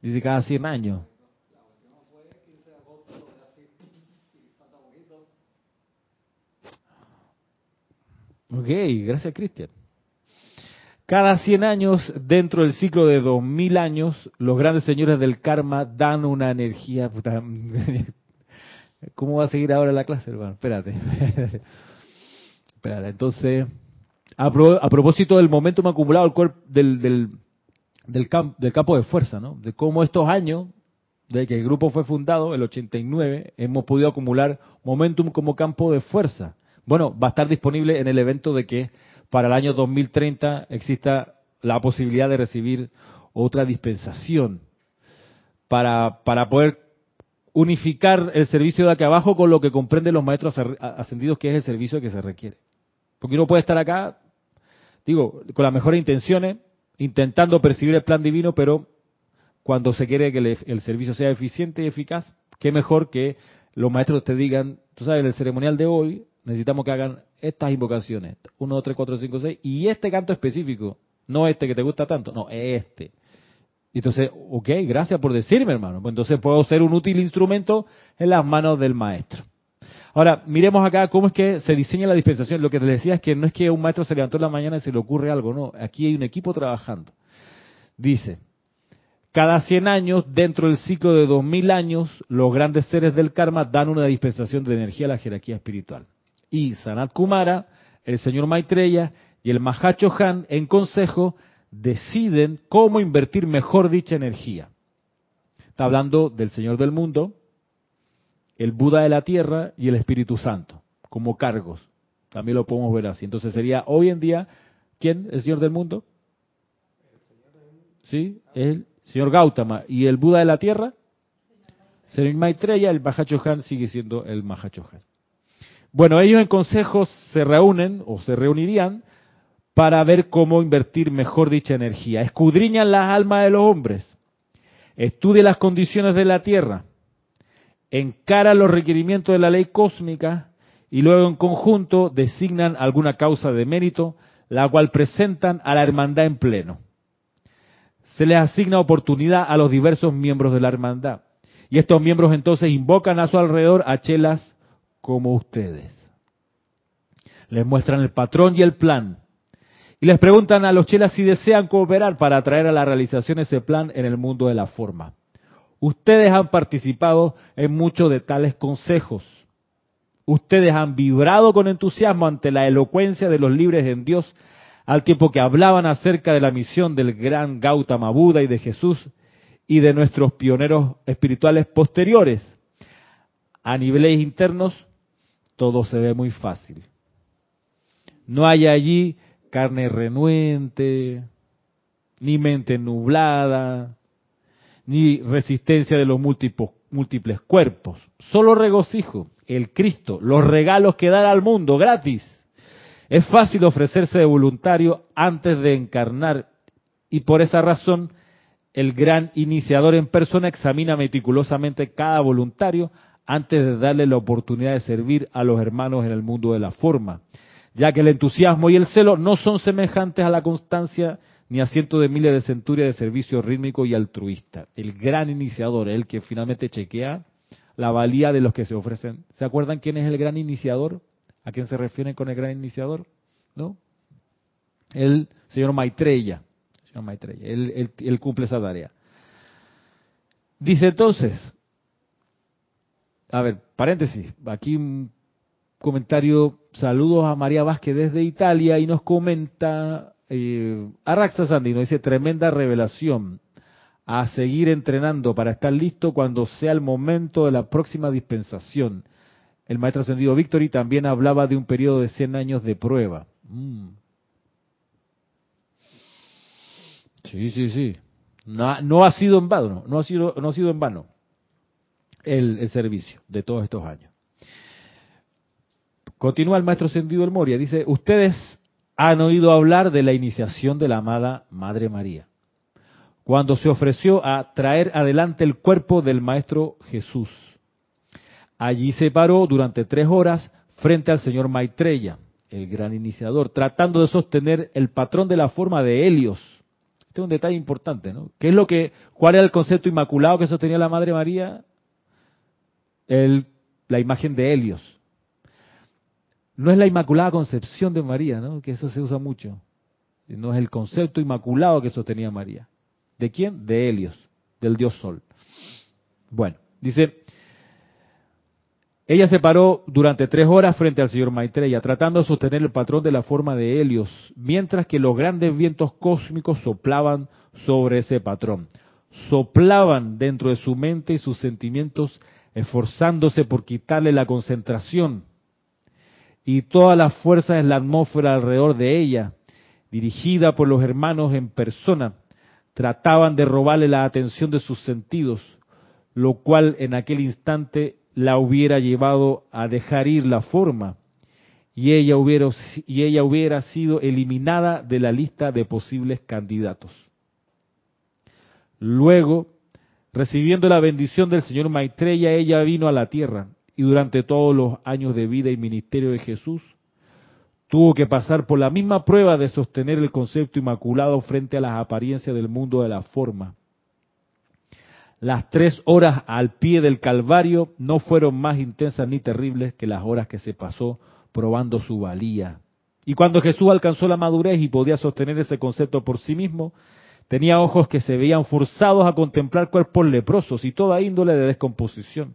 Dice cada 100 años. Ok, gracias Cristian. Cada 100 años, dentro del ciclo de 2000 años, los grandes señores del karma dan una energía. ¿Cómo va a seguir ahora la clase, hermano? Espérate. Espérate, entonces, a, propósito del momentum acumulado del, del, del, del campo de fuerza, ¿no? De cómo estos años, desde que el grupo fue fundado, el 89, hemos podido acumular momentum como campo de fuerza. Bueno, va a estar disponible en el evento de que para el año 2030 exista la posibilidad de recibir otra dispensación para, para poder unificar el servicio de aquí abajo con lo que comprenden los maestros ascendidos, que es el servicio que se requiere. Porque uno puede estar acá, digo, con las mejores intenciones, intentando percibir el plan divino, pero cuando se quiere que el, servicio sea eficiente y eficaz, qué mejor que los maestros te digan, tú sabes, el ceremonial de hoy necesitamos que hagan estas invocaciones, 1, 2, 3, 4, 5, 6, y este canto específico, no este que te gusta tanto, no, este. Entonces, ok, gracias por decirme, hermano. Pues entonces puedo ser un útil instrumento en las manos del maestro. Ahora, miremos acá cómo es que se diseña la dispensación. Lo que te decía es que no es que un maestro se levantó en la mañana y se le ocurre algo, no. Aquí hay un equipo trabajando. Dice, cada 100 años, dentro del ciclo de 2000 años, los grandes seres del karma dan una dispensación de energía a la jerarquía espiritual y Sanat Kumara, el señor Maitreya y el Mahacho Han en consejo deciden cómo invertir mejor dicha energía. Está hablando del Señor del mundo, el Buda de la tierra y el Espíritu Santo como cargos. También lo podemos ver así. Entonces sería hoy en día, ¿quién? ¿El Señor del mundo? ¿Sí? El Señor Gautama. ¿Y el Buda de la tierra? Señor Maitreya, el Mahacho Han sigue siendo el Mahacho Han. Bueno, ellos en consejos se reúnen o se reunirían para ver cómo invertir mejor dicha energía. Escudriñan las almas de los hombres, estudian las condiciones de la tierra, encaran los requerimientos de la ley cósmica y luego en conjunto designan alguna causa de mérito, la cual presentan a la hermandad en pleno. Se les asigna oportunidad a los diversos miembros de la hermandad. Y estos miembros entonces invocan a su alrededor a chelas como ustedes. Les muestran el patrón y el plan. Y les preguntan a los chelas si desean cooperar para traer a la realización ese plan en el mundo de la forma. Ustedes han participado en muchos de tales consejos. Ustedes han vibrado con entusiasmo ante la elocuencia de los libres en Dios, al tiempo que hablaban acerca de la misión del gran Gautama Buda y de Jesús y de nuestros pioneros espirituales posteriores. A niveles internos, todo se ve muy fácil. No hay allí carne renuente, ni mente nublada, ni resistencia de los múltiples, múltiples cuerpos. Solo regocijo, el Cristo, los regalos que da al mundo gratis. Es fácil ofrecerse de voluntario antes de encarnar y por esa razón el gran iniciador en persona examina meticulosamente cada voluntario antes de darle la oportunidad de servir a los hermanos en el mundo de la forma, ya que el entusiasmo y el celo no son semejantes a la constancia ni a cientos de miles de centurias de servicio rítmico y altruista. El gran iniciador, el que finalmente chequea la valía de los que se ofrecen. ¿Se acuerdan quién es el gran iniciador? ¿A quién se refieren con el gran iniciador? ¿No? El señor Maitreya. Señor Maitreya. él cumple esa tarea. Dice entonces, a ver, paréntesis, aquí comentario, saludos a María Vázquez desde Italia y nos comenta, eh, Arraxa Sandino dice, tremenda revelación, a seguir entrenando para estar listo cuando sea el momento de la próxima dispensación. El maestro ascendido Victory también hablaba de un periodo de 100 años de prueba. Mm. Sí, sí, sí. No, no, ha sido en vano, no ha sido, no ha sido en vano el, el servicio de todos estos años. Continúa el maestro Ascendido El Moria, dice, ustedes han oído hablar de la iniciación de la amada Madre María, cuando se ofreció a traer adelante el cuerpo del Maestro Jesús. Allí se paró durante tres horas frente al señor Maitreya, el gran iniciador, tratando de sostener el patrón de la forma de Helios. Este es un detalle importante, ¿no? ¿Qué es lo que, cuál era el concepto inmaculado que sostenía la Madre María? La imagen de Helios. No es la Inmaculada Concepción de María, ¿no? Que eso se usa mucho. No es el concepto inmaculado que sostenía María. ¿De quién? De Helios, del dios Sol. Bueno, dice, ella se paró durante tres horas frente al señor Maitreya, tratando de sostener el patrón de la forma de Helios, mientras que los grandes vientos cósmicos soplaban sobre ese patrón. Soplaban dentro de su mente y sus sentimientos, esforzándose por quitarle la concentración y todas las fuerzas en la atmósfera alrededor de ella, dirigida por los hermanos en persona, trataban de robarle la atención de sus sentidos, lo cual en aquel instante la hubiera llevado a dejar ir la forma y ella hubiera, y ella hubiera sido eliminada de la lista de posibles candidatos. Luego, recibiendo la bendición del señor Maitreya, ella vino a la tierra y durante todos los años de vida y ministerio de Jesús, tuvo que pasar por la misma prueba de sostener el concepto inmaculado frente a las apariencias del mundo de la forma. Las tres horas al pie del Calvario no fueron más intensas ni terribles que las horas que se pasó probando su valía. Y cuando Jesús alcanzó la madurez y podía sostener ese concepto por sí mismo, tenía ojos que se veían forzados a contemplar cuerpos leprosos y toda índole de descomposición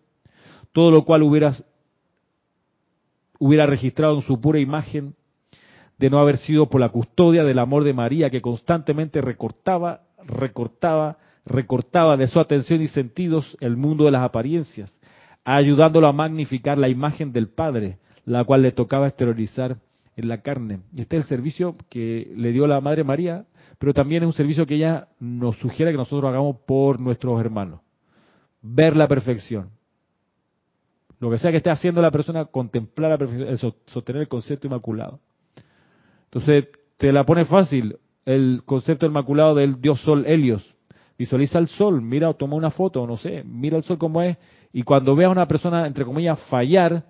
todo lo cual hubiera, registrado en su pura imagen de no haber sido por la custodia del amor de María que constantemente recortaba, recortaba, recortaba de su atención y sentidos el mundo de las apariencias, ayudándolo a magnificar la imagen del Padre, la cual le tocaba exteriorizar en la carne. Este es el servicio que le dio la Madre María, pero también es un servicio que ella nos sugiere que nosotros hagamos por nuestros hermanos. Ver la perfección, lo que sea que esté haciendo la persona, contemplar la sostener el concepto inmaculado. Entonces, te la pone fácil el concepto inmaculado del dios sol Helios. Visualiza el sol, mira o toma una foto, no sé, mira el sol como es, y cuando veas a una persona, entre comillas, fallar,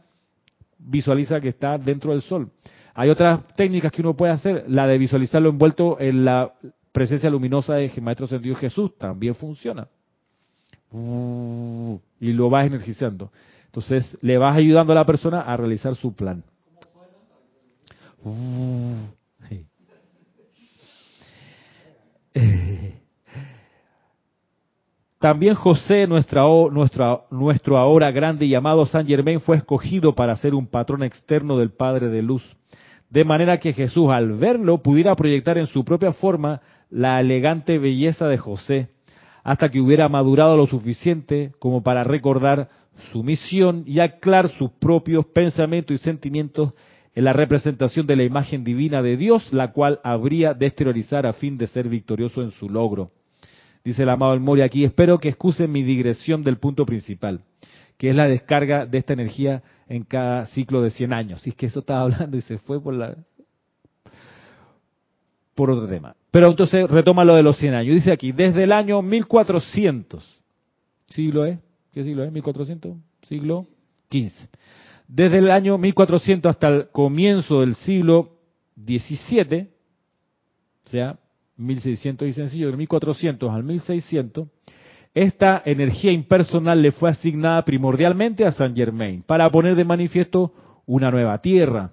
visualiza que está dentro del sol. Hay otras técnicas que uno puede hacer, la de visualizarlo envuelto en la presencia luminosa de Maestro Sentido Jesús, también funciona. Y lo vas energizando. Entonces le vas ayudando a la persona a realizar su plan. También José, nuestra, nuestra, nuestro ahora grande y amado San Germain, fue escogido para ser un patrón externo del Padre de Luz, de manera que Jesús al verlo pudiera proyectar en su propia forma la elegante belleza de José, hasta que hubiera madurado lo suficiente como para recordar su misión y aclarar sus propios pensamientos y sentimientos en la representación de la imagen divina de Dios, la cual habría de exteriorizar a fin de ser victorioso en su logro. Dice el amado El Mori aquí, espero que excusen mi digresión del punto principal, que es la descarga de esta energía en cada ciclo de 100 años. Si es que eso estaba hablando y se fue por la por otro tema. Pero entonces retoma lo de los 100 años. Dice aquí, desde el año 1400, siglo es, ¿Qué siglo es? 1400, siglo XV. Desde el año 1400 hasta el comienzo del siglo XVII, o sea, 1600 y sencillo, de 1400 al 1600, esta energía impersonal le fue asignada primordialmente a Saint Germain para poner de manifiesto una nueva tierra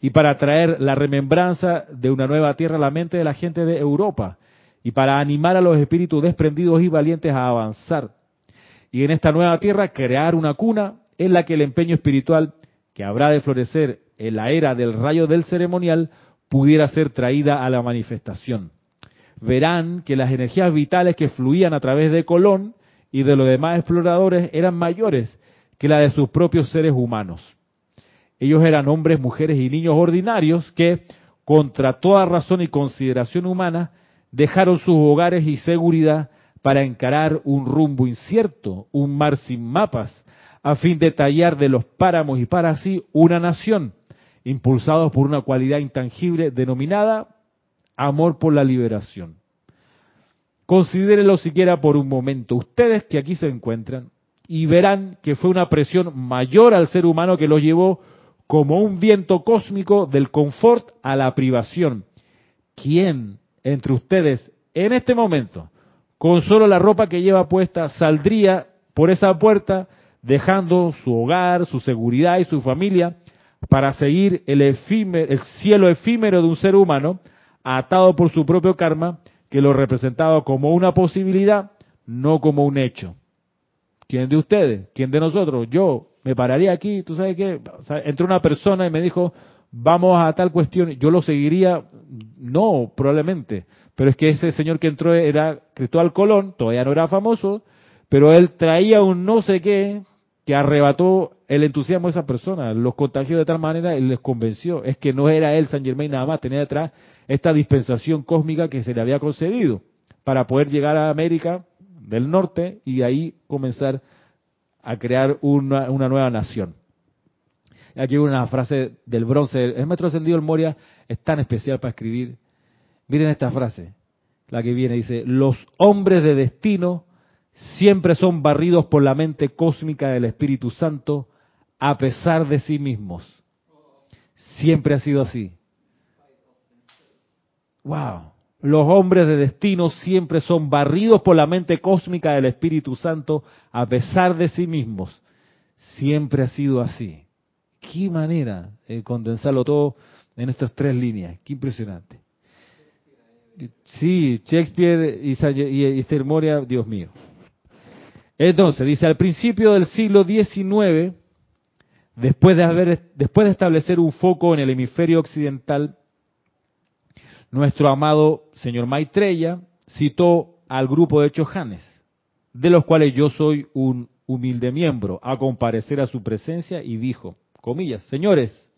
y para traer la remembranza de una nueva tierra a la mente de la gente de Europa y para animar a los espíritus desprendidos y valientes a avanzar y en esta nueva tierra crear una cuna en la que el empeño espiritual que habrá de florecer en la era del rayo del ceremonial pudiera ser traída a la manifestación. Verán que las energías vitales que fluían a través de Colón y de los demás exploradores eran mayores que la de sus propios seres humanos. Ellos eran hombres, mujeres y niños ordinarios que, contra toda razón y consideración humana, dejaron sus hogares y seguridad para encarar un rumbo incierto, un mar sin mapas, a fin de tallar de los páramos y para sí una nación, impulsados por una cualidad intangible denominada amor por la liberación. Considérenlo siquiera por un momento, ustedes que aquí se encuentran, y verán que fue una presión mayor al ser humano que los llevó como un viento cósmico del confort a la privación. ¿Quién entre ustedes en este momento, con solo la ropa que lleva puesta, saldría por esa puerta dejando su hogar, su seguridad y su familia para seguir el, el cielo efímero de un ser humano atado por su propio karma que lo representaba como una posibilidad, no como un hecho. ¿Quién de ustedes? ¿Quién de nosotros? Yo me pararía aquí, tú sabes qué, entró una persona y me dijo, vamos a tal cuestión, yo lo seguiría, no, probablemente, pero es que ese señor que entró era Cristóbal Colón, todavía no era famoso, pero él traía un no sé qué que arrebató el entusiasmo de esa persona, los contagió de tal manera y les convenció. Es que no era él, San Germain, nada más, tenía detrás esta dispensación cósmica que se le había concedido para poder llegar a América del Norte y ahí comenzar a crear una, una nueva nación. Aquí una frase del bronce. El maestro ascendido el Moria es tan especial para escribir. Miren esta frase, la que viene, dice, los hombres de destino siempre son barridos por la mente cósmica del Espíritu Santo a pesar de sí mismos. Siempre ha sido así. Wow. Los hombres de destino siempre son barridos por la mente cósmica del Espíritu Santo a pesar de sí mismos. Siempre ha sido así. Qué manera de condensarlo todo en estas tres líneas. Qué impresionante. Sí, Shakespeare y, y, Moria, Dios mío. Entonces, dice, al principio del siglo XIX, después de, haber, después de establecer un foco en el hemisferio occidental, nuestro amado señor Maitreya citó al grupo de Chojanes, de los cuales yo soy un humilde miembro, a comparecer a su presencia y dijo, comillas, señores,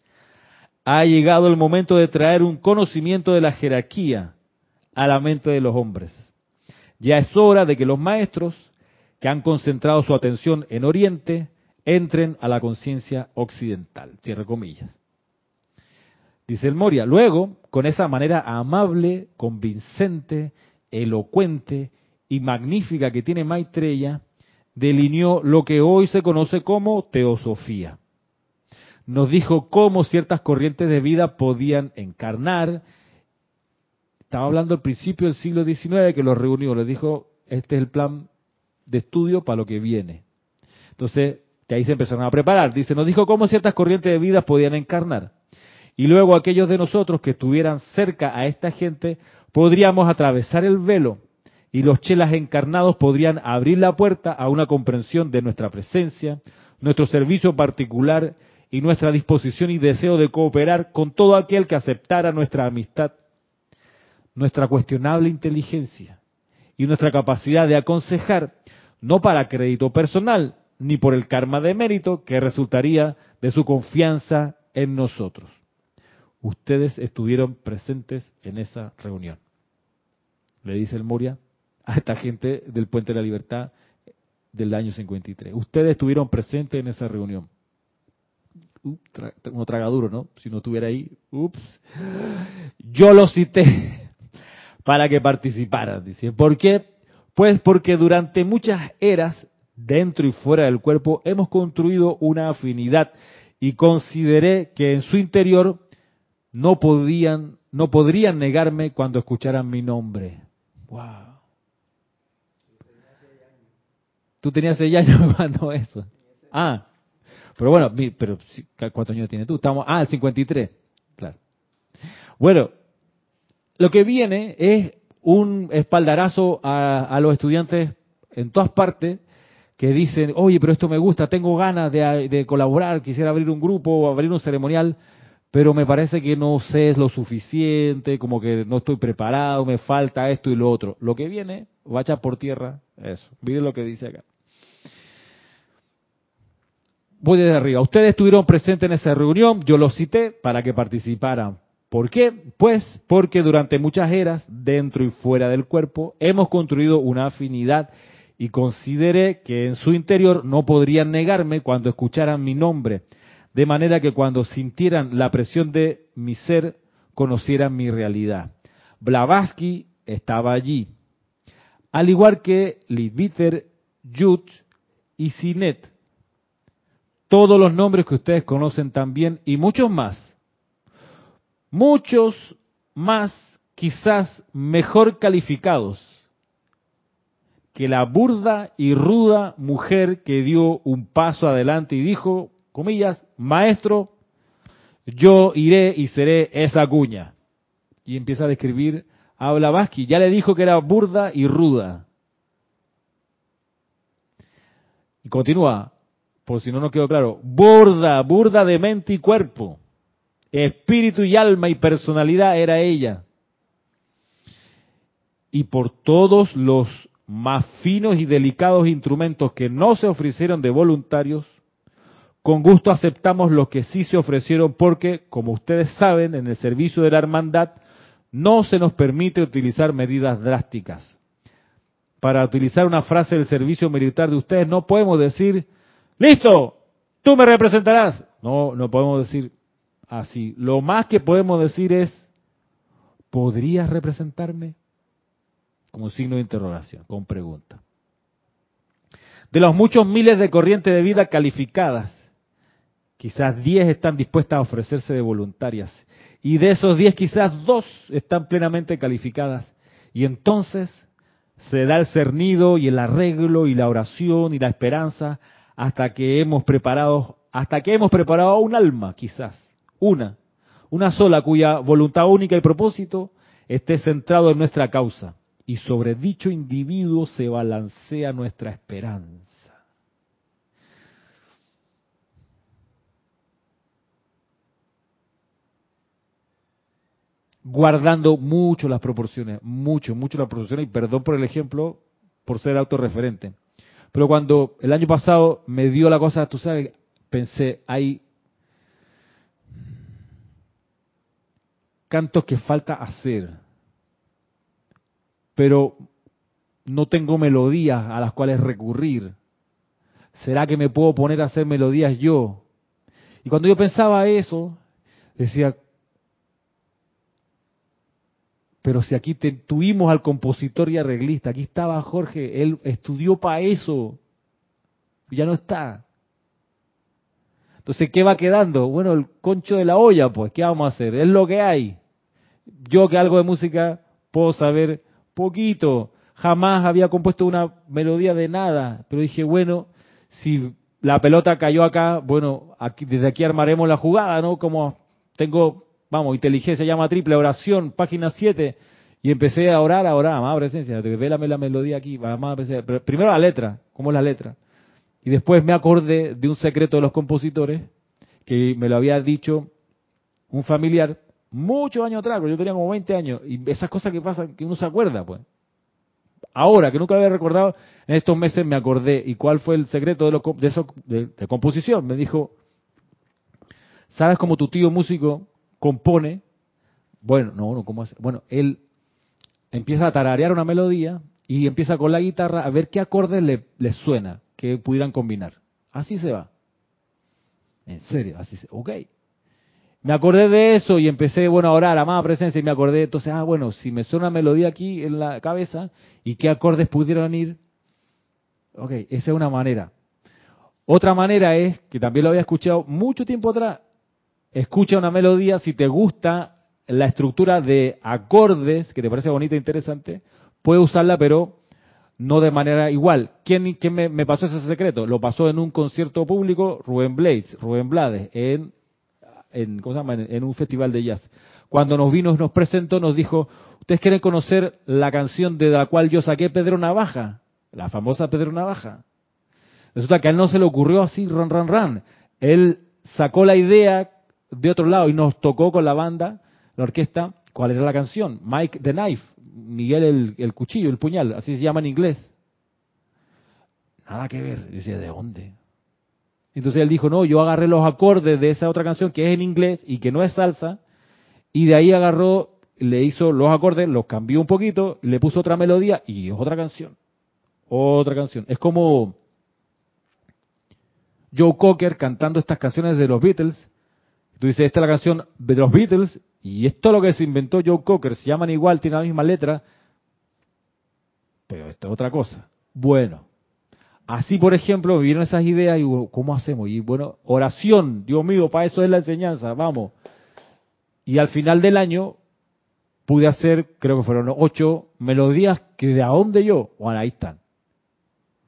ha llegado el momento de traer un conocimiento de la jerarquía a la mente de los hombres. Ya es hora de que los maestros que han concentrado su atención en Oriente entren a la conciencia occidental. Cierre comillas. Dice el Moria, luego, con esa manera amable, convincente, elocuente y magnífica que tiene Maitreya, delineó lo que hoy se conoce como teosofía. Nos dijo cómo ciertas corrientes de vida podían encarnar. Estaba hablando al principio del siglo XIX que los reunió, les dijo, este es el plan de estudio para lo que viene. Entonces, de ahí se empezaron a preparar. Dice, nos dijo cómo ciertas corrientes de vida podían encarnar. Y luego aquellos de nosotros que estuvieran cerca a esta gente, podríamos atravesar el velo y los chelas encarnados podrían abrir la puerta a una comprensión de nuestra presencia, nuestro servicio particular y nuestra disposición y deseo de cooperar con todo aquel que aceptara nuestra amistad, nuestra cuestionable inteligencia y nuestra capacidad de aconsejar no para crédito personal, ni por el karma de mérito que resultaría de su confianza en nosotros. Ustedes estuvieron presentes en esa reunión. Le dice el Moria a esta gente del Puente de la Libertad del año 53. Ustedes estuvieron presentes en esa reunión. uno traga duro, ¿no? Si no estuviera ahí, ups. Yo lo cité para que participaran, dice. ¿Por qué? Pues porque durante muchas eras, dentro y fuera del cuerpo, hemos construido una afinidad y consideré que en su interior no podían, no podrían negarme cuando escucharan mi nombre. Wow. Tú tenías seis años cuando eso. Ah, pero bueno, pero ¿cuántos años tienes tú? Estamos, ah, el 53. Claro. Bueno, lo que viene es un espaldarazo a, los estudiantes en todas partes que dicen, oye, pero esto me gusta, tengo ganas de, colaborar, quisiera abrir un grupo o abrir un ceremonial, pero me parece que no sé lo suficiente, como que no estoy preparado, me falta esto y lo otro. Lo que viene, va a echar por tierra eso. Miren lo que dice acá. Voy desde arriba. Ustedes estuvieron presentes en esa reunión, yo los cité para que participaran. ¿Por qué? Pues porque durante muchas eras, dentro y fuera del cuerpo, hemos construido una afinidad y consideré que en su interior no podrían negarme cuando escucharan mi nombre, de manera que cuando sintieran la presión de mi ser, conocieran mi realidad. Blavatsky estaba allí, al igual que Lidviter, Jut y Sinet, todos los nombres que ustedes conocen también y muchos más. Muchos más quizás mejor calificados que la burda y ruda mujer que dio un paso adelante y dijo, comillas, maestro, yo iré y seré esa cuña. Y empieza a describir a Blavatsky. Ya le dijo que era burda y ruda. Y continúa, por si no nos quedó claro, burda, burda de mente y cuerpo. Espíritu y alma y personalidad era ella. Y por todos los más finos y delicados instrumentos que no se ofrecieron de voluntarios, con gusto aceptamos los que sí se ofrecieron porque, como ustedes saben, en el servicio de la hermandad no se nos permite utilizar medidas drásticas. Para utilizar una frase del servicio militar de ustedes no podemos decir, listo, tú me representarás. No, no podemos decir así. Lo más que podemos decir es, ¿podrías representarme? como signo de interrogación, con pregunta. De los muchos miles de corrientes de vida calificadas, quizás 10 están dispuestas a ofrecerse de voluntarias. Y de esos 10 quizás dos están plenamente calificadas. Y entonces se da el cernido y el arreglo y la oración y la esperanza hasta que hemos preparado, hasta que hemos preparado un alma, quizás, una, una sola cuya voluntad única y propósito esté centrado en nuestra causa y sobre dicho individuo se balancea nuestra esperanza. Guardando mucho las proporciones, mucho, mucho las proporciones, y perdón por el ejemplo, por ser autorreferente. Pero cuando el año pasado me dio la cosa, tú sabes, pensé, hay cantos que falta hacer pero no tengo melodías a las cuales recurrir. ¿Será que me puedo poner a hacer melodías yo? Y cuando yo pensaba eso, decía, pero si aquí tuvimos al compositor y arreglista, aquí estaba Jorge, él estudió para eso, ya no está. Entonces, ¿qué va quedando? Bueno, el concho de la olla, pues, ¿qué vamos a hacer? Es lo que hay. Yo que algo de música puedo saber poquito, jamás había compuesto una melodía de nada, pero dije, bueno, si la pelota cayó acá, bueno, aquí, desde aquí armaremos la jugada, ¿no? Como tengo, vamos, inteligencia llama triple, oración, página 7, y empecé a orar, a orar, amada presencia, vélame la melodía aquí, amada presencia, primero la letra, ¿cómo es la letra? Y después me acordé de un secreto de los compositores, que me lo había dicho un familiar, muchos años atrás, yo tenía como 20 años, y esas cosas que pasan, que uno se acuerda, pues. Ahora, que nunca había recordado, en estos meses me acordé. ¿Y cuál fue el secreto de, lo, de, eso, de, composición? Me dijo, ¿sabes cómo tu tío músico compone? Bueno, no, no, ¿cómo hace? Bueno, él empieza a tararear una melodía y empieza con la guitarra a ver qué acordes le, le suena, que pudieran combinar. Así se va. En serio, así se Ok. Me acordé de eso y empecé, bueno, a orar, amada presencia, y me acordé, entonces, ah, bueno, si me suena una melodía aquí en la cabeza, ¿y qué acordes pudieron ir? Ok, esa es una manera. Otra manera es, que también lo había escuchado mucho tiempo atrás, escucha una melodía, si te gusta la estructura de acordes, que te parece bonita e interesante, puedes usarla, pero no de manera igual. ¿Quién, quién me, me, pasó ese secreto? Lo pasó en un concierto público Rubén Blades, Rubén Blades, en en, un festival de jazz. Cuando nos vino, nos presentó, nos dijo, ¿ustedes quieren conocer la canción de la cual yo saqué Pedro Navaja? La famosa Pedro Navaja. Resulta que a él no se le ocurrió así, ran, ran, ran. Él sacó la idea de otro lado y nos tocó con la banda, la orquesta, cuál era la canción. Mike the Knife, Miguel el, el cuchillo, el puñal, así se llama en inglés. Nada que ver. Decía, ¿de dónde? Entonces él dijo, no, yo agarré los acordes de esa otra canción que es en inglés y que no es salsa, y de ahí agarró, le hizo los acordes, los cambió un poquito, le puso otra melodía y es otra canción. Otra canción. Es como Joe Cocker cantando estas canciones de los Beatles. Tú dices, esta es la canción de los Beatles y esto es lo que se inventó Joe Cocker. Se llaman igual, tienen la misma letra, pero esto es otra cosa. Bueno, Así, por ejemplo, vieron esas ideas y ¿cómo hacemos? Y bueno, oración, Dios mío, para eso es la enseñanza, vamos. Y al final del año pude hacer, creo que fueron ocho melodías que de a dónde yo, bueno, ahí están.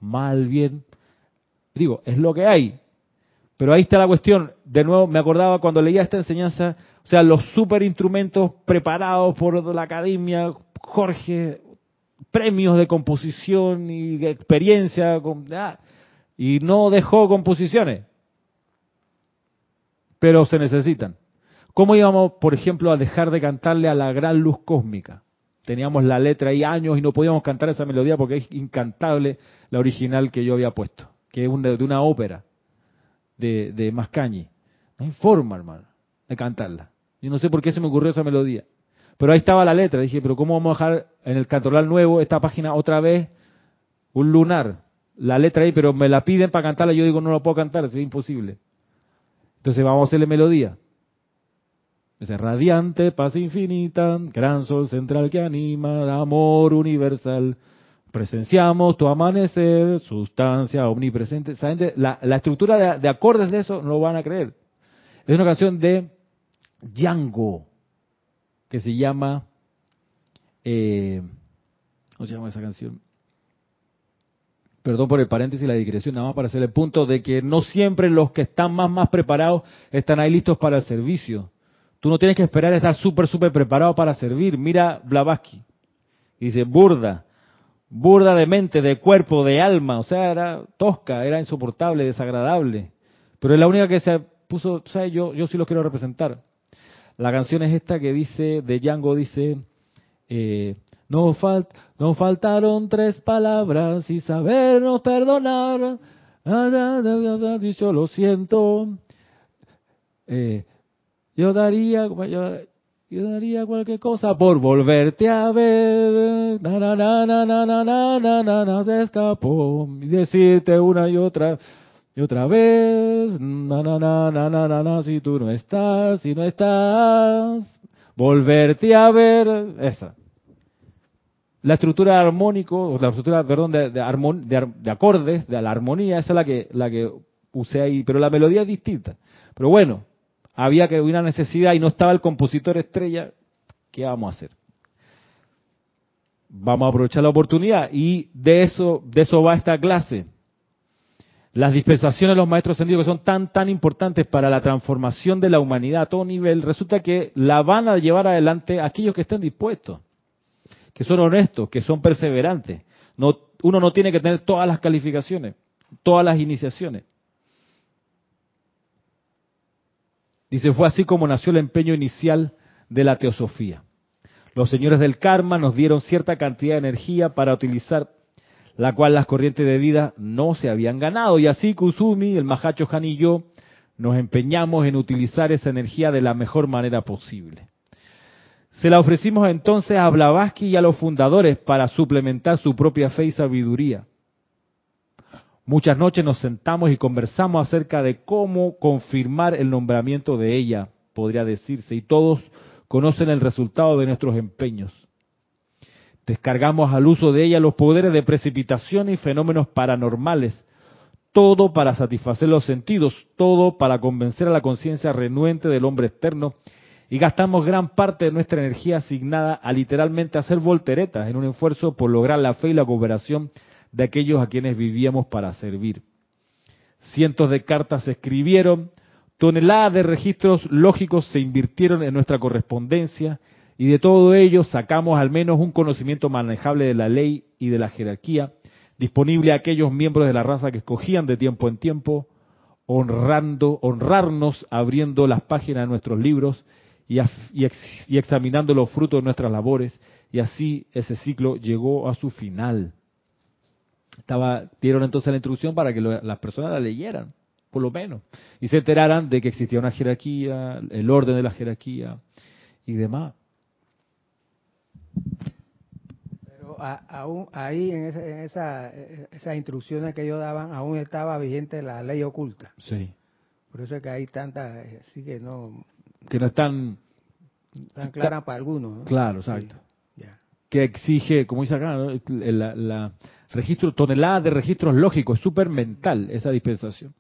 Mal, bien. Digo, es lo que hay. Pero ahí está la cuestión. De nuevo, me acordaba cuando leía esta enseñanza, o sea, los super instrumentos preparados por la academia, Jorge, premios de composición y experiencia, ah, y no dejó composiciones, pero se necesitan. ¿Cómo íbamos, por ejemplo, a dejar de cantarle a la gran luz cósmica? Teníamos la letra ahí años y no podíamos cantar esa melodía porque es incantable la original que yo había puesto, que es de una ópera de, de Mascañi. No hay forma, hermano, de cantarla. Yo no sé por qué se me ocurrió esa melodía. Pero ahí estaba la letra. Dije, pero ¿cómo vamos a dejar en el cantoral nuevo esta página otra vez un lunar? La letra ahí, pero me la piden para cantarla. Yo digo, no lo puedo cantar, es imposible. Entonces vamos a hacerle melodía. Ese radiante, paz infinita, gran sol central que anima, amor universal. Presenciamos tu amanecer, sustancia omnipresente. La, la estructura de, de acordes de eso no lo van a creer. Es una canción de Django que se llama, eh, ¿cómo se llama esa canción? Perdón por el paréntesis y la digresión, nada más para hacer el punto de que no siempre los que están más, más preparados están ahí listos para el servicio. Tú no tienes que esperar a estar súper, súper preparado para servir. Mira Blavatsky. Dice, burda, burda de mente, de cuerpo, de alma. O sea, era tosca, era insoportable, desagradable. Pero es la única que se puso, o sea, yo, yo sí lo quiero representar. La canción es esta que dice, de Django dice, eh, no, falt, no faltaron tres palabras y sabernos perdonar. Yo lo siento. Eh, yo daría, yo, daría cualquier cosa por volverte a ver. Na, na, na, na, na, na, na, na, na, se escapó. Y decirte una y otra y otra vez, na, na, na, na, na, na, si tú no estás, si no estás, volverte a ver, esa. La estructura armónico, la estructura, perdón, de, de, de, acordes, de la armonía, esa es la que, la que usé ahí, pero la melodía es distinta. Pero bueno, había que una necesidad y no estaba el compositor estrella, ¿qué vamos a hacer? Vamos a aprovechar la oportunidad y de eso, de eso va esta clase las dispensaciones de los maestros ascendidos que son tan, tan importantes para la transformación de la humanidad a todo nivel, resulta que la van a llevar adelante aquellos que estén dispuestos, que son honestos, que son perseverantes. No, uno no tiene que tener todas las calificaciones, todas las iniciaciones. Dice, fue así como nació el empeño inicial de la teosofía. Los señores del karma nos dieron cierta cantidad de energía para utilizar la cual las corrientes de vida no se habían ganado. Y así Kusumi, el Mahacho Han y yo nos empeñamos en utilizar esa energía de la mejor manera posible. Se la ofrecimos entonces a Blavatsky y a los fundadores para suplementar su propia fe y sabiduría. Muchas noches nos sentamos y conversamos acerca de cómo confirmar el nombramiento de ella, podría decirse, y todos conocen el resultado de nuestros empeños. Descargamos al uso de ella los poderes de precipitación y fenómenos paranormales, todo para satisfacer los sentidos, todo para convencer a la conciencia renuente del hombre externo, y gastamos gran parte de nuestra energía asignada a literalmente hacer volteretas en un esfuerzo por lograr la fe y la cooperación de aquellos a quienes vivíamos para servir. Cientos de cartas se escribieron, toneladas de registros lógicos se invirtieron en nuestra correspondencia y de todo ello sacamos al menos un conocimiento manejable de la ley y de la jerarquía, disponible a aquellos miembros de la raza que escogían de tiempo en tiempo, honrando, honrarnos abriendo las páginas de nuestros libros y, examinando los frutos de nuestras labores, y así ese ciclo llegó a su final. Estaba, dieron entonces la introducción para que las personas la leyeran, por lo menos, y se enteraran de que existía una jerarquía, el orden de la jerarquía y demás. Pero aún ahí en, esa, esas instrucciones que ellos daban, aún estaba vigente la ley oculta. Sí. Por eso es que hay tantas, así que no... Que no están... Tan claras para algunos. Claro, exacto. Que exige, como dice acá, la registro, toneladas de registros lógicos, es súper mental esa dispensación.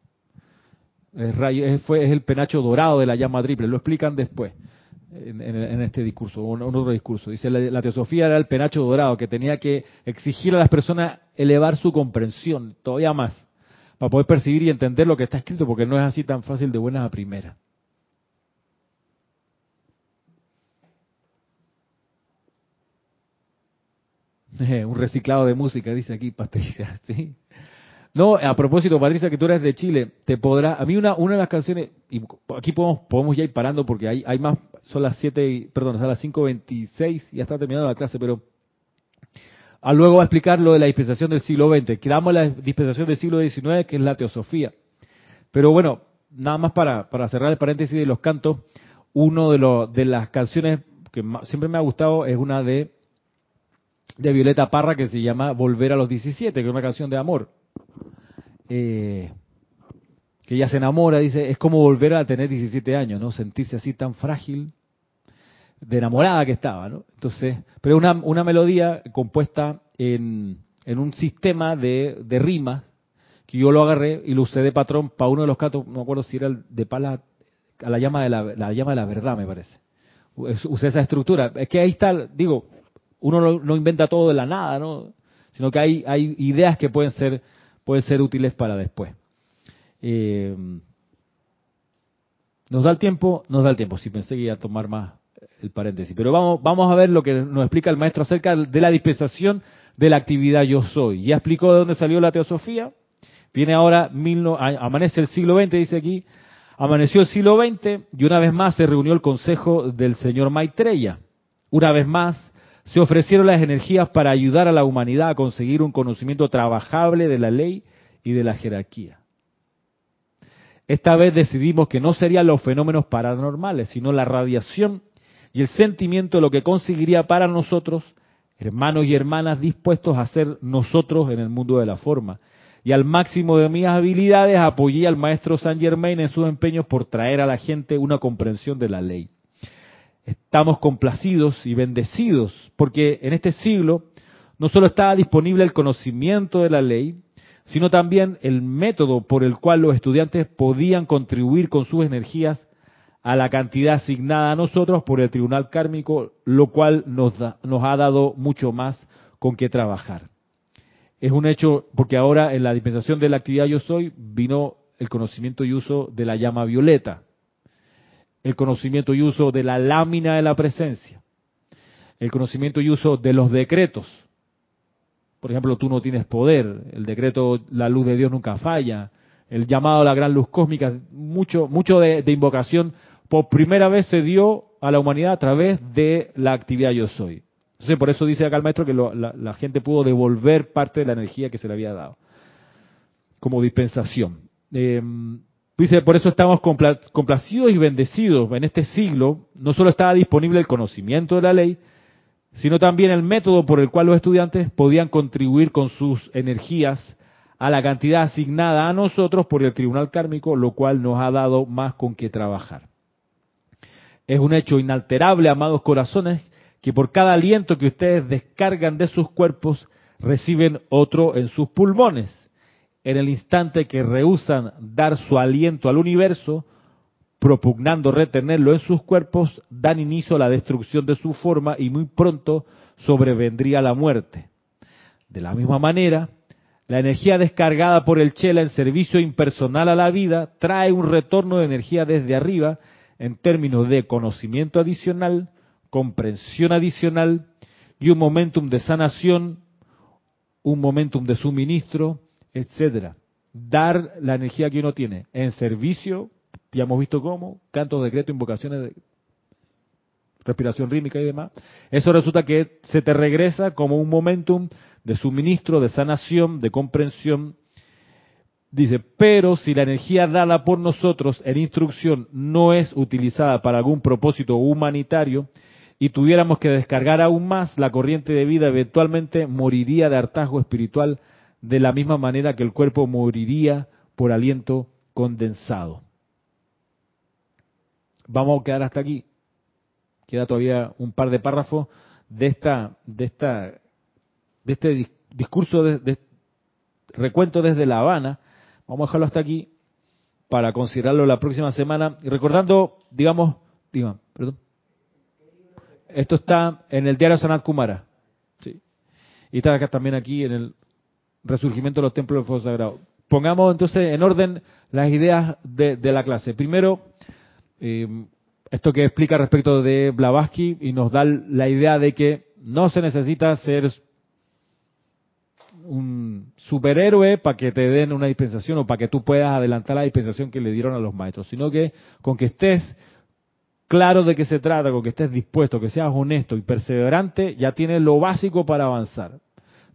Es, fue, es el penacho dorado de la llama triple, lo explican después en, este discurso, o en otro discurso. Dice, la, teosofía era el penacho dorado que tenía que exigir a las personas elevar su comprensión todavía más, para poder percibir y entender lo que está escrito, porque no es así tan fácil de buenas a primeras. un reciclado de música, dice aquí Patricia. ¿sí? No, a propósito, Patricia, que tú eres de Chile, te podrá. A mí, una, una de las canciones, y aquí podemos, podemos ya ir parando porque hay, hay más, son las 7, perdón, son las 5.26, ya está terminando la clase, pero. A luego va a explicar lo de la dispensación del siglo XX. Quedamos la dispensación del siglo XIX, que es la teosofía. Pero bueno, nada más para, para cerrar el paréntesis de los cantos, uno de, los de las canciones que siempre me ha gustado es una de de Violeta Parra que se llama Volver a los 17, que es una canción de amor. Eh, que ella se enamora, dice, es como volver a tener 17 años, ¿no? Sentirse así tan frágil, de enamorada que estaba, ¿no? Entonces, pero una, una melodía compuesta en, en un sistema de, de rimas, que yo lo agarré y lo usé de patrón para uno de los cantos, no me acuerdo si era el de pala, a la llama de la, la llama de la verdad, me parece. Usé esa estructura. Es que ahí está, digo, uno no, inventa todo de la nada, ¿no? Sino que hay, hay ideas que pueden ser, pueden ser útiles para después. Eh, ¿Nos da el tiempo? Nos da el tiempo. Si pensé que iba a tomar más el paréntesis. Pero vamos, vamos a ver lo que nos explica el maestro acerca de la dispensación de la actividad yo soy. Ya explicó de dónde salió la teosofía. Viene ahora, mil, amanece el siglo XX, dice aquí. Amaneció el siglo XX y una vez más se reunió el consejo del señor Maitreya. Una vez más se ofrecieron las energías para ayudar a la humanidad a conseguir un conocimiento trabajable de la ley y de la jerarquía. Esta vez decidimos que no serían los fenómenos paranormales, sino la radiación y el sentimiento lo que conseguiría para nosotros, hermanos y hermanas dispuestos a ser nosotros en el mundo de la forma. Y al máximo de mis habilidades apoyé al maestro Saint Germain en sus empeños por traer a la gente una comprensión de la ley estamos complacidos y bendecidos, porque en este siglo no solo estaba disponible el conocimiento de la ley, sino también el método por el cual los estudiantes podían contribuir con sus energías a la cantidad asignada a nosotros por el tribunal kármico, lo cual nos, nos ha dado mucho más con qué trabajar. Es un hecho porque ahora en la dispensación de la actividad yo soy vino el conocimiento y uso de la llama violeta, el conocimiento y uso de la lámina de la presencia, el conocimiento y uso de los decretos. Por ejemplo, tú no tienes poder, el decreto la luz de Dios nunca falla, el llamado a la gran luz cósmica, mucho, mucho de, invocación por primera vez se dio a la humanidad a través de la actividad yo soy. Entonces, por eso dice acá el maestro que la, gente pudo devolver parte de la energía que se le había dado como dispensación. Em, Dice, por eso estamos complacidos y bendecidos. En este siglo no solo estaba disponible el conocimiento de la ley, sino también el método por el cual los estudiantes podían contribuir con sus energías a la cantidad asignada a nosotros por el tribunal kármico, lo cual nos ha dado más con qué trabajar. Es un hecho inalterable, amados corazones, que por cada aliento que ustedes descargan de sus cuerpos, reciben otro en sus pulmones en el instante que rehusan dar su aliento al universo, propugnando retenerlo en sus cuerpos, dan inicio a la destrucción de su forma y muy pronto sobrevendría la muerte. De la misma manera, la energía descargada por el Chela en servicio impersonal a la vida trae un retorno de energía desde arriba en términos de conocimiento adicional, comprensión adicional y un momentum de sanación un momentum de suministro, etcétera. Dar la energía que uno tiene en servicio, ya hemos visto cómo, cantos, decretos, invocaciones de respiración rítmica y demás. Eso resulta que se te regresa como un momentum de suministro, de sanación, de comprensión. Dice, pero si la energía dada por nosotros en instrucción no es utilizada para algún propósito humanitario y tuviéramos que descargar aún más, la corriente de vida eventualmente moriría de hartazgo espiritual de la misma manera que el cuerpo moriría por aliento condensado. Vamos a quedar hasta aquí. Queda todavía un par de párrafos de esta, de esta, de este discurso de, recuento desde La Habana. Vamos a dejarlo hasta aquí para considerarlo la próxima semana y recordando, digamos, digamos, perdón. Esto está en el diario Sanat Kumara. Sí. Y está acá también aquí en el resurgimiento de los templos del fuego sagrado. Pongamos entonces en orden las ideas de, la clase. Primero, eh, esto que explica respecto de Blavatsky y nos da la idea de que no se necesita ser un superhéroe para que te den una dispensación o para que tú puedas adelantar la dispensación que le dieron a los maestros, sino que con que estés claro de qué se trata, con que estés dispuesto, que seas honesto y perseverante, ya tienes lo básico para avanzar.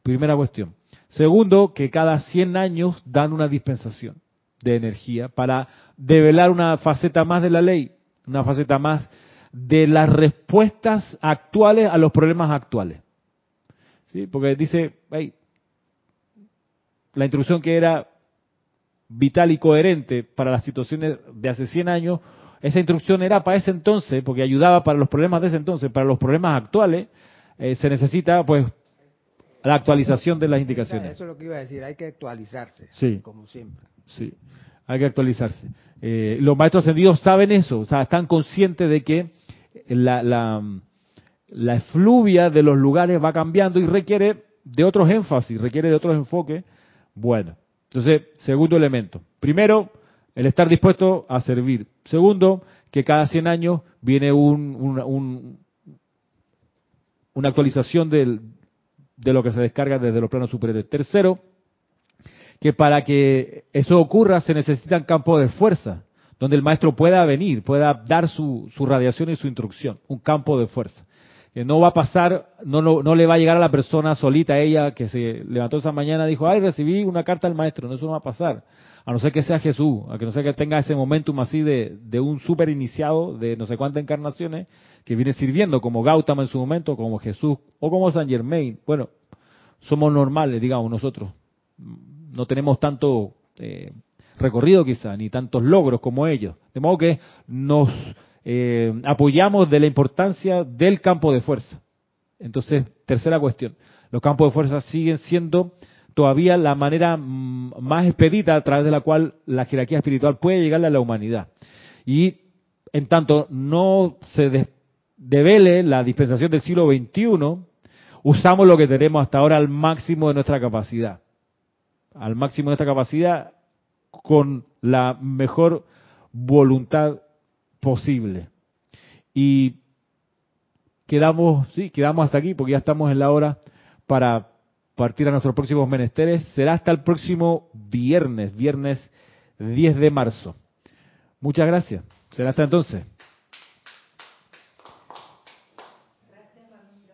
Primera cuestión. Segundo, que cada 100 años dan una dispensación de energía para develar una faceta más de la ley una faceta más de las respuestas actuales a los problemas actuales. ¿Sí? Porque dice, la instrucción que era vital y coherente para las situaciones de hace 100 años, esa instrucción era para ese entonces, porque ayudaba para los problemas de ese entonces, para los problemas actuales, eh, se necesita pues la actualización de las indicaciones. Eso es lo que iba a decir, hay que actualizarse, como siempre. Sí hay que actualizarse. Eh, los maestros ascendidos saben eso, o sea, están conscientes de que la, la, la efluvia de los lugares va cambiando y requiere de otros énfasis, requiere de otros enfoques. Bueno, entonces, segundo elemento. Primero, el estar dispuesto a servir. Segundo, que cada 100 años viene un, un, una actualización del, de lo que se descarga desde los planos superiores. Tercero, que para que eso ocurra se necesitan campos de fuerza, donde el maestro pueda venir, pueda dar su, radiación y su instrucción, un campo de fuerza. Que no va a pasar, no, no, le va a llegar a la persona solita, ella que se levantó esa mañana dijo, ay, recibí una carta del maestro, no, eso no va a pasar. A no ser que sea Jesús, a que no sea que tenga ese momentum así de, de un super iniciado de no sé cuántas encarnaciones que viene sirviendo como Gautama en su momento, como Jesús o como San Germain. Bueno, somos normales, digamos, nosotros no tenemos tanto eh, recorrido quizá, ni tantos logros como ellos. De modo que nos eh, apoyamos de la importancia del campo de fuerza. Entonces, tercera cuestión, los campos de fuerza siguen siendo todavía la manera mm, más expedita a través de la cual la jerarquía espiritual puede llegarle a la humanidad. Y en tanto no se devele la dispensación del siglo XXI, usamos lo que tenemos hasta ahora al máximo de nuestra capacidad al máximo de esta capacidad con la mejor voluntad posible. Y quedamos, sí, quedamos hasta aquí porque ya estamos en la hora para partir a nuestros próximos menesteres. Será hasta el próximo viernes, viernes 10 de marzo. Muchas gracias. Será hasta entonces.